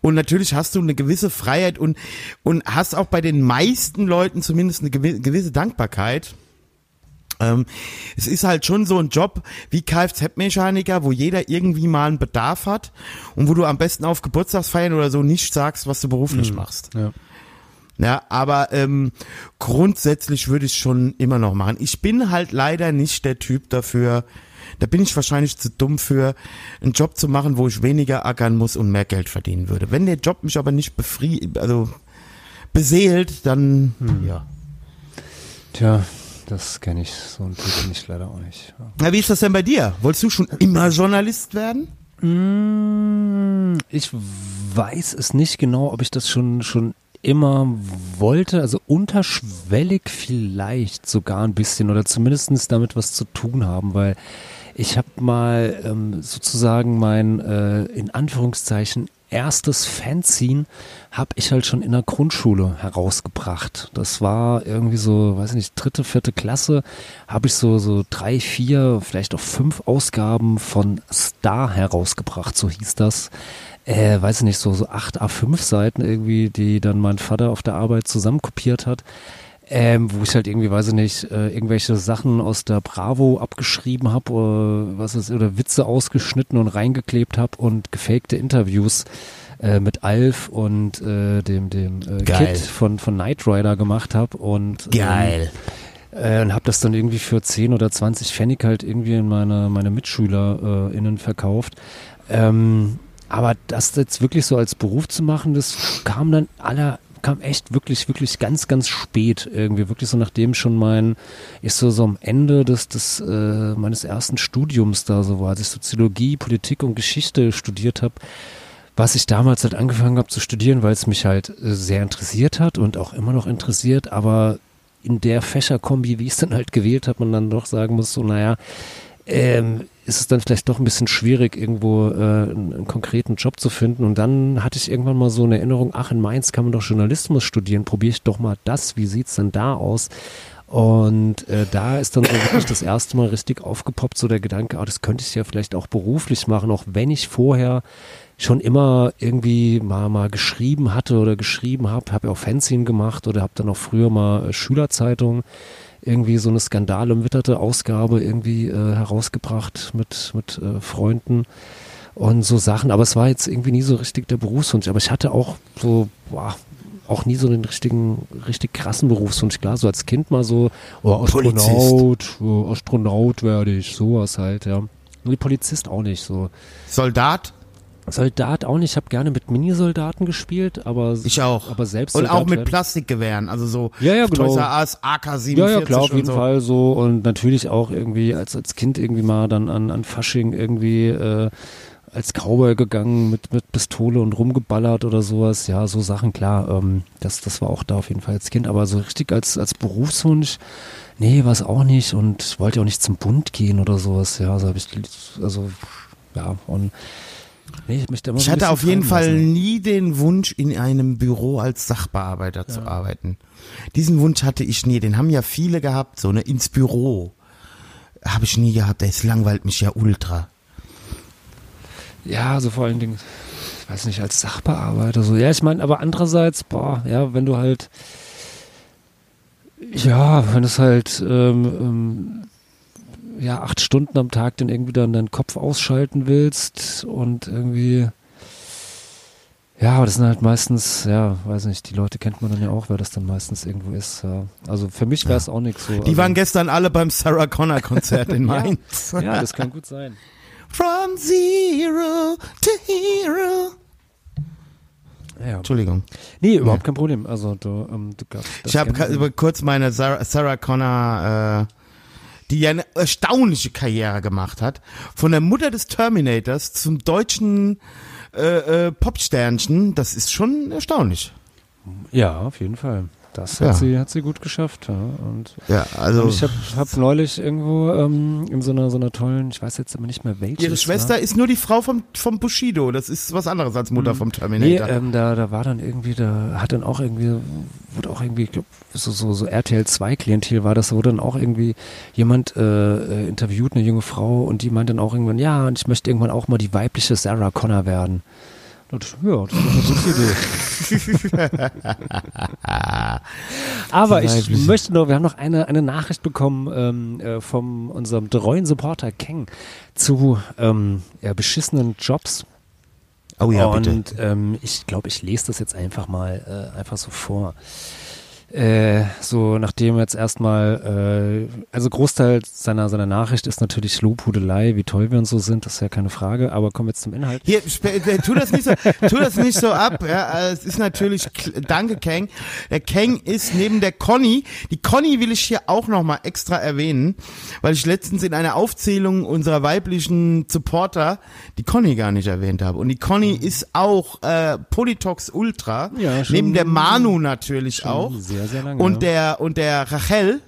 Und natürlich hast du eine gewisse Freiheit und, und hast auch bei den meisten Leuten zumindest eine gewi- gewisse Dankbarkeit. Ähm, es ist halt schon so ein Job wie Kfz-Mechaniker, wo jeder irgendwie mal einen Bedarf hat und wo du am besten auf Geburtstagsfeiern oder so nicht sagst, was du beruflich machst.
Ja.
Ja, aber ähm, grundsätzlich würde ich schon immer noch machen. Ich bin halt leider nicht der Typ dafür, da bin ich wahrscheinlich zu dumm für, einen Job zu machen, wo ich weniger ackern muss und mehr Geld verdienen würde. Wenn der Job mich aber nicht befri also beseelt, dann ja.
Tja, das kenne ich. So ein Typ bin ich leider auch nicht.
Na, wie ist das denn bei dir? Wolltest du schon immer Journalist werden?
Mm, Ich weiß es nicht genau, ob ich das schon, schon immer wollte. Also unterschwellig vielleicht sogar ein bisschen oder zumindest damit was zu tun haben, weil ich habe mal ähm, sozusagen mein äh, in Anführungszeichen erstes Fanzine habe ich halt schon in der Grundschule herausgebracht. Das war irgendwie so, weiß nicht, dritte, vierte Klasse, habe ich so so drei, vier, vielleicht auch fünf Ausgaben von Star herausgebracht, so hieß das. Äh, weiß ich nicht, so, so acht A5 Seiten irgendwie, die dann mein Vater auf der Arbeit zusammenkopiert hat. Ähm, wo ich halt irgendwie, weiß ich nicht, äh, irgendwelche Sachen aus der Bravo abgeschrieben habe oder was ist, oder Witze ausgeschnitten und reingeklebt habe und gefakte Interviews äh, mit Alf und äh, dem dem äh,
Geil.
Kid von von Knight Rider gemacht habe und
Geil.
ähm, äh, und habe das dann irgendwie für 10 oder 20 Pfennig halt irgendwie in meine meine Mitschüler äh, innen verkauft. Ähm, aber das jetzt wirklich so als Beruf zu machen, das kam dann aller kam echt wirklich, wirklich ganz, ganz spät irgendwie, wirklich so nachdem schon mein, ich so, so am Ende des, des äh, meines ersten Studiums da so war, als ich Soziologie, Politik und Geschichte studiert habe, was ich damals halt angefangen habe zu studieren, weil es mich halt äh, sehr interessiert hat und auch immer noch interessiert, aber in der Fächerkombi, wie ich es dann halt gewählt habe, man dann doch sagen muss, so, naja, ähm, ist es dann vielleicht doch ein bisschen schwierig, irgendwo äh, einen, einen konkreten Job zu finden. Und dann hatte ich irgendwann mal so eine Erinnerung, ach, in Mainz kann man doch Journalismus studieren, probiere ich doch mal das, wie sieht's denn da aus? Und äh, da ist dann so wirklich das erste Mal richtig aufgepoppt, so der Gedanke, ah, das könnte ich ja vielleicht auch beruflich machen, auch wenn ich vorher schon immer irgendwie mal, mal geschrieben hatte oder geschrieben habe, habe ja auch Fanzine gemacht oder habe dann auch früher mal äh, Schülerzeitung irgendwie so eine skandalumwitterte Ausgabe irgendwie äh, herausgebracht mit, mit äh, Freunden und so Sachen. Aber es war jetzt irgendwie nie so richtig der Berufswunsch. Aber ich hatte auch so, boah, auch nie so den richtigen, richtig krassen Berufswunsch. Klar, so als Kind mal so, oh, Astronaut, oh, Astronaut werde ich, sowas halt, ja. Nee, Polizist auch nicht, so.
Soldat?
Soldat auch nicht. Ich habe gerne mit Minisoldaten gespielt, aber
Ich auch.
Aber selbst
Und
Soldat
auch mit Plastikgewehren, also so
Ja, ja, genau.
Us, AK-47
Ja, ja, klar, auf jeden
so.
Fall so. Und natürlich auch irgendwie als, als Kind irgendwie mal dann an, an Fasching irgendwie äh, als Cowboy gegangen mit, mit Pistole und rumgeballert oder sowas. Ja, so Sachen, klar. Ähm, das, das war auch da auf jeden Fall als Kind. Aber so richtig als, als Berufswunsch, nee, war es auch nicht. Und wollte auch nicht zum Bund gehen oder sowas. Ja, so habe ich, also, ja, und nee, ich,
Ich
so
hatte auf jeden Fall
lassen.
nie den Wunsch, in einem Büro als Sachbearbeiter zu arbeiten. Diesen Wunsch hatte ich nie. Den haben ja viele gehabt, so ne, ins Büro. Habe ich nie gehabt. Das langweilt mich ja ultra.
Ja, also vor allen Dingen, ich weiß nicht, als Sachbearbeiter so. Ja, ich meine, aber andererseits, boah, ja, wenn du halt, ja, wenn es halt, ähm, ähm, ja, acht Stunden am Tag dann irgendwie dann deinen Kopf ausschalten willst und irgendwie, ja, aber das sind halt meistens, ja, weiß nicht, die Leute kennt man dann ja auch, wer das dann meistens irgendwo ist. Ja. Also für mich wäre es auch nichts so.
Die
also,
waren gestern alle beim Sarah Connor Konzert in
Ja.
Mainz.
Ja, das kann gut sein.
From zero to hero.
Ja.
Entschuldigung.
Nee, überhaupt kein Problem. Also du, ähm, du
Ich habe kurz meine Sarah, Sarah Connor, äh, die ja eine erstaunliche Karriere gemacht hat, von der Mutter des Terminators zum deutschen äh, äh, Popsternchen, das ist schon erstaunlich.
Ja, auf jeden Fall. Das
Ja.
hat, sie, hat sie gut geschafft. Ja. Und,
Ja, also
und ich habe hab neulich irgendwo ähm, in so einer, so einer tollen, ich weiß jetzt immer nicht mehr welche.
ihre
es
Schwester
war.
ist nur die Frau vom, vom Bushido. Das ist was anderes als Mutter vom
Nee,
Terminator.
ähm, da, da war dann irgendwie, da hat dann auch irgendwie, wurde auch irgendwie, ich glaub, so, so, so RTL 2 Klientel war das, da wurde dann auch irgendwie jemand äh, äh, interviewt, eine junge Frau, und die meint dann auch irgendwann, ja, und ich möchte irgendwann auch mal die weibliche Sarah Connor werden. Und ich, ja, das ist eine gute Idee. Aber ich möchte noch, wir haben noch eine, eine Nachricht bekommen ähm, äh, von unserem treuen Supporter Keng zu ähm, ja, beschissenen Jobs.
oh ja,
Und
bitte.
ähm, ich glaube, ich lese das jetzt einfach mal äh, einfach so vor. Äh, so nachdem jetzt erstmal, äh, also Großteil seiner seiner Nachricht ist natürlich Lobhudelei, wie toll wir und so sind, das ist ja keine Frage, aber kommen wir jetzt zum Inhalt.
Hier, sp- äh, tu das nicht so, tu das nicht so ab. Ja, äh, es ist natürlich, danke Kang. Der Kang ist neben der Conny. Die Conny will ich hier auch noch mal extra erwähnen, weil ich letztens in einer Aufzählung unserer weiblichen Supporter die Conny gar nicht erwähnt habe. Und die Conny ist auch äh, Politox Ultra,
Ja,
neben der Manu natürlich auch
Sehr, sehr lange.
und der und der Rachel.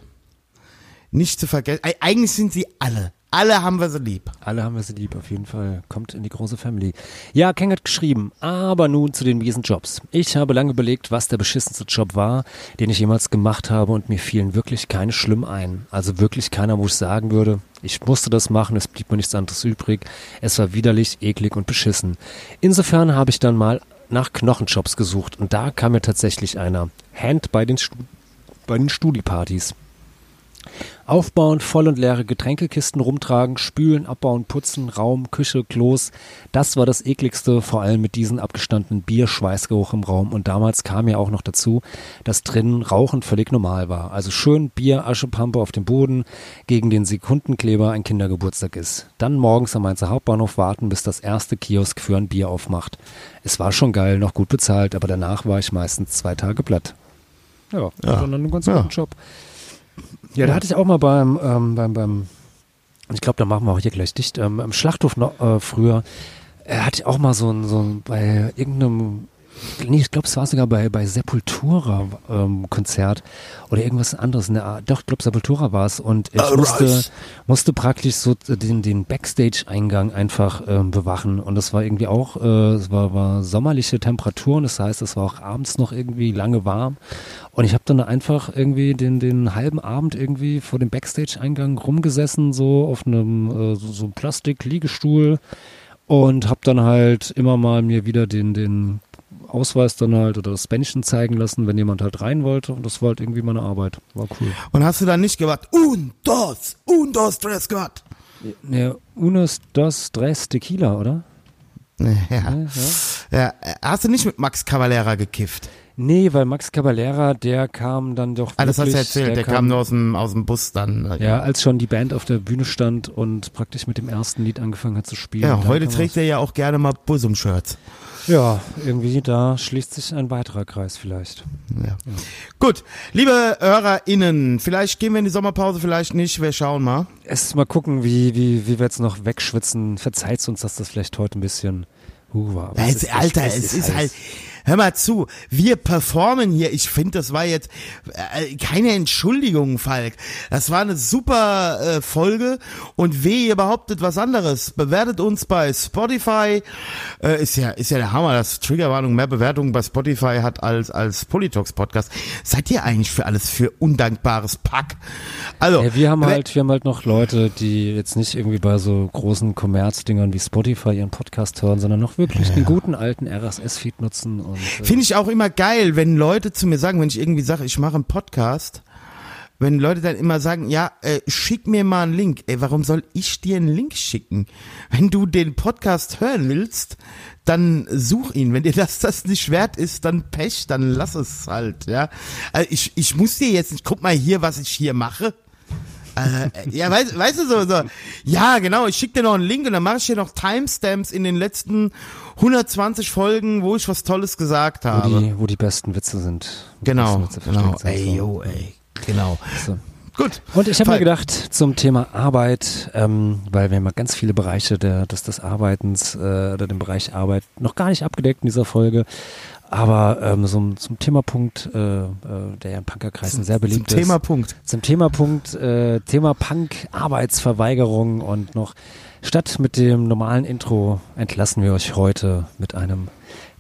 Nicht zu vergessen. Eig- Eigentlich sind sie alle. Alle haben wir sie lieb.
Alle haben wir sie lieb, auf jeden Fall. Kommt in die große Family. Ja, Keng hat geschrieben, aber nun zu den miesen Jobs. Ich habe lange überlegt, was der beschissenste Job war, den ich jemals gemacht habe und mir fielen wirklich keine schlimm ein. Also wirklich keiner, wo ich sagen würde, ich musste das machen, es blieb mir nichts anderes übrig. Es war widerlich, eklig und beschissen. Insofern habe ich dann mal nach Knochenjobs gesucht und da kam mir tatsächlich einer. Hand bei den, Stu bei den Studipartys. Aufbauen, voll und leere Getränkekisten rumtragen, spülen, abbauen, putzen, Raum, Küche, Klos. Das war das ekligste, vor allem mit diesem abgestandenen Bier-Schweißgeruch im Raum. Und damals kam ja auch noch dazu, dass drinnen Rauchen völlig normal war. Also schön Bier, Aschepampe auf dem Boden, gegen den Sekundenkleber ein Kindergeburtstag ist. Dann morgens am Mainzer Hauptbahnhof warten, bis das erste Kiosk für ein Bier aufmacht. Es war schon geil, noch gut bezahlt, aber danach war ich meistens zwei Tage platt. Ja,
Ja.
ja. dann einen ganz
Ja.
guten Job. Ja, da hatte ich auch mal beim, ähm, beim, beim ich glaube, da machen wir auch hier gleich dicht, ähm, im Schlachthof noch, äh, früher, äh, hatte ich auch mal so ein, so ein, bei irgendeinem nee, ich glaube, es war sogar bei, bei Sepultura ähm, Konzert oder irgendwas anderes. Der Art. Doch, ich glaube, Sepultura war es. Und ich musste, musste praktisch so den, den Backstage-Eingang einfach ähm, bewachen. Und das war irgendwie auch, äh, es war, war sommerliche Temperaturen, das heißt, es war auch abends noch irgendwie lange warm. Und ich habe dann einfach irgendwie den, den halben Abend irgendwie vor dem Backstage-Eingang rumgesessen, so auf einem äh, so, so Plastik-Liegestuhl und habe dann halt immer mal mir wieder den, den Ausweis dann halt oder das Bändchen zeigen lassen, wenn jemand halt rein wollte. Und das war halt irgendwie meine Arbeit. War cool.
Und hast du dann nicht gewartet, un, dos, un, dos, tres, Gott.
Ja, unos, dos, tres, tequila, oder?
Ja.
Ja, ja.
ja. Hast du nicht mit Max Cavalera gekifft?
Nee, weil Max Cavalera, der kam dann doch
Ah, das hast du
wirklich-
erzählt, der, kam nur aus dem, aus dem Bus dann.
Ja, als schon die Band auf der Bühne stand und praktisch mit dem ersten Lied angefangen hat zu spielen.
Ja, heute
kam
trägt er ja auch gerne mal Busum-Shirts.
Ja, irgendwie da schließt sich ein weiterer Kreis vielleicht.
Ja. Gut, liebe HörerInnen, vielleicht gehen wir in die Sommerpause, vielleicht nicht, wir schauen mal.
Erst mal gucken, wie, wie, wie wir jetzt noch wegschwitzen. Verzeiht uns, dass das vielleicht heute ein bisschen uh, war.
Ja,
es
jetzt,
ist
Alter, es ist halt, hör mal zu, wir performen hier. Ich finde, das war jetzt äh, keine Entschuldigung, Falk. Das war eine super äh, Folge und weh, ihr behauptet was anderes. Bewertet uns bei Spotify. Äh, ist ja, ist ja der Hammer, dass Triggerwarnung mehr Bewertungen bei Spotify hat als, als Politox Podcast. Seid ihr eigentlich für alles für undankbares Pack? Also,
Ja, wir haben halt, wir haben halt noch Leute, die jetzt nicht irgendwie bei so großen Kommerzdingern wie Spotify ihren Podcast hören, sondern noch wirklich den guten alten RSS-Feed nutzen und
Finde ich auch immer geil, wenn Leute zu mir sagen, wenn ich irgendwie sage, ich mache einen Podcast, wenn Leute dann immer sagen, ja, äh, schick mir mal einen Link. Ey, warum soll ich dir einen Link schicken? Wenn du den Podcast hören willst, dann such ihn. Wenn dir das das nicht wert ist, dann Pech, dann lass es halt, ja. Also ich, ich muss dir jetzt nicht, guck mal hier, was ich hier mache. Äh, ja, weißt, weißt du so, so, ja, genau, ich schicke dir noch einen Link und dann mache ich dir noch Timestamps in den letzten 120 Folgen, wo ich was Tolles gesagt
wo,
habe.
die, wo die besten Witze sind. Wo
Genau,
Witze
genau. Ey, yo, ey. Genau.
So.
Gut.
Und ich habe mir gedacht, zum Thema Arbeit, ähm, weil wir haben ja ganz viele Bereiche der, des, des Arbeitens äh, oder den Bereich Arbeit noch gar nicht abgedeckt in dieser Folge. Aber ähm, so, zum Themapunkt, äh, äh, der ja in Punkerkreisen sehr beliebt
Zum
ist.
Thema Punkt.
Zum Themapunkt, äh, Thema Punk, Arbeitsverweigerung und noch statt mit dem normalen Intro entlassen wir euch heute mit einem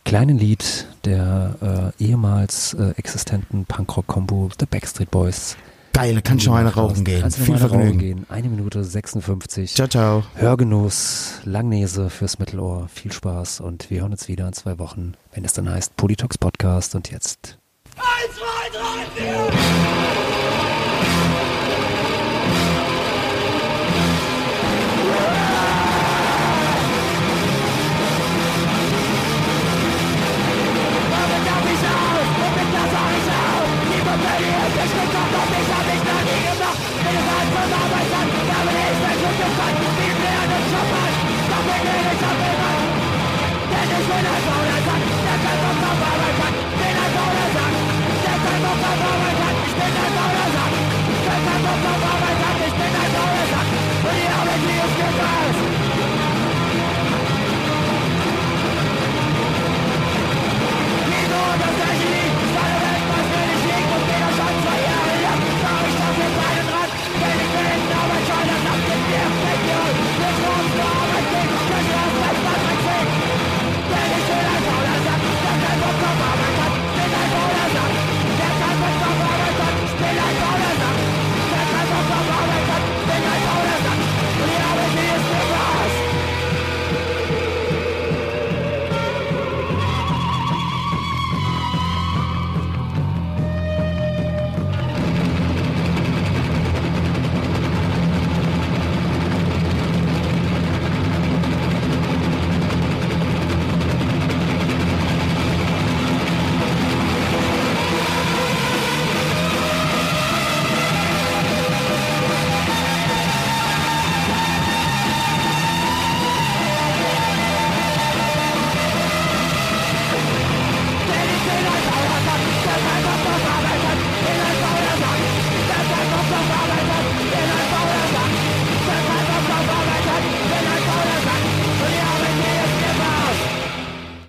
kleinen Lied der äh, ehemals äh, existenten Punkrock-Kombo The Backstreet Boys.
Geil, da kann noch eine rauchen gehen.
Kannst
Viel
eine rauchen
Vergnügen.
gehen. Eine Minute 56.
Ciao, ciao.
Hörgenuss, Langnese fürs Mittelohr. Viel Spaß und wir hören uns wieder in zwei Wochen, wenn es dann heißt Politox Podcast und jetzt
Eins, zwei, drei, vier. That's actually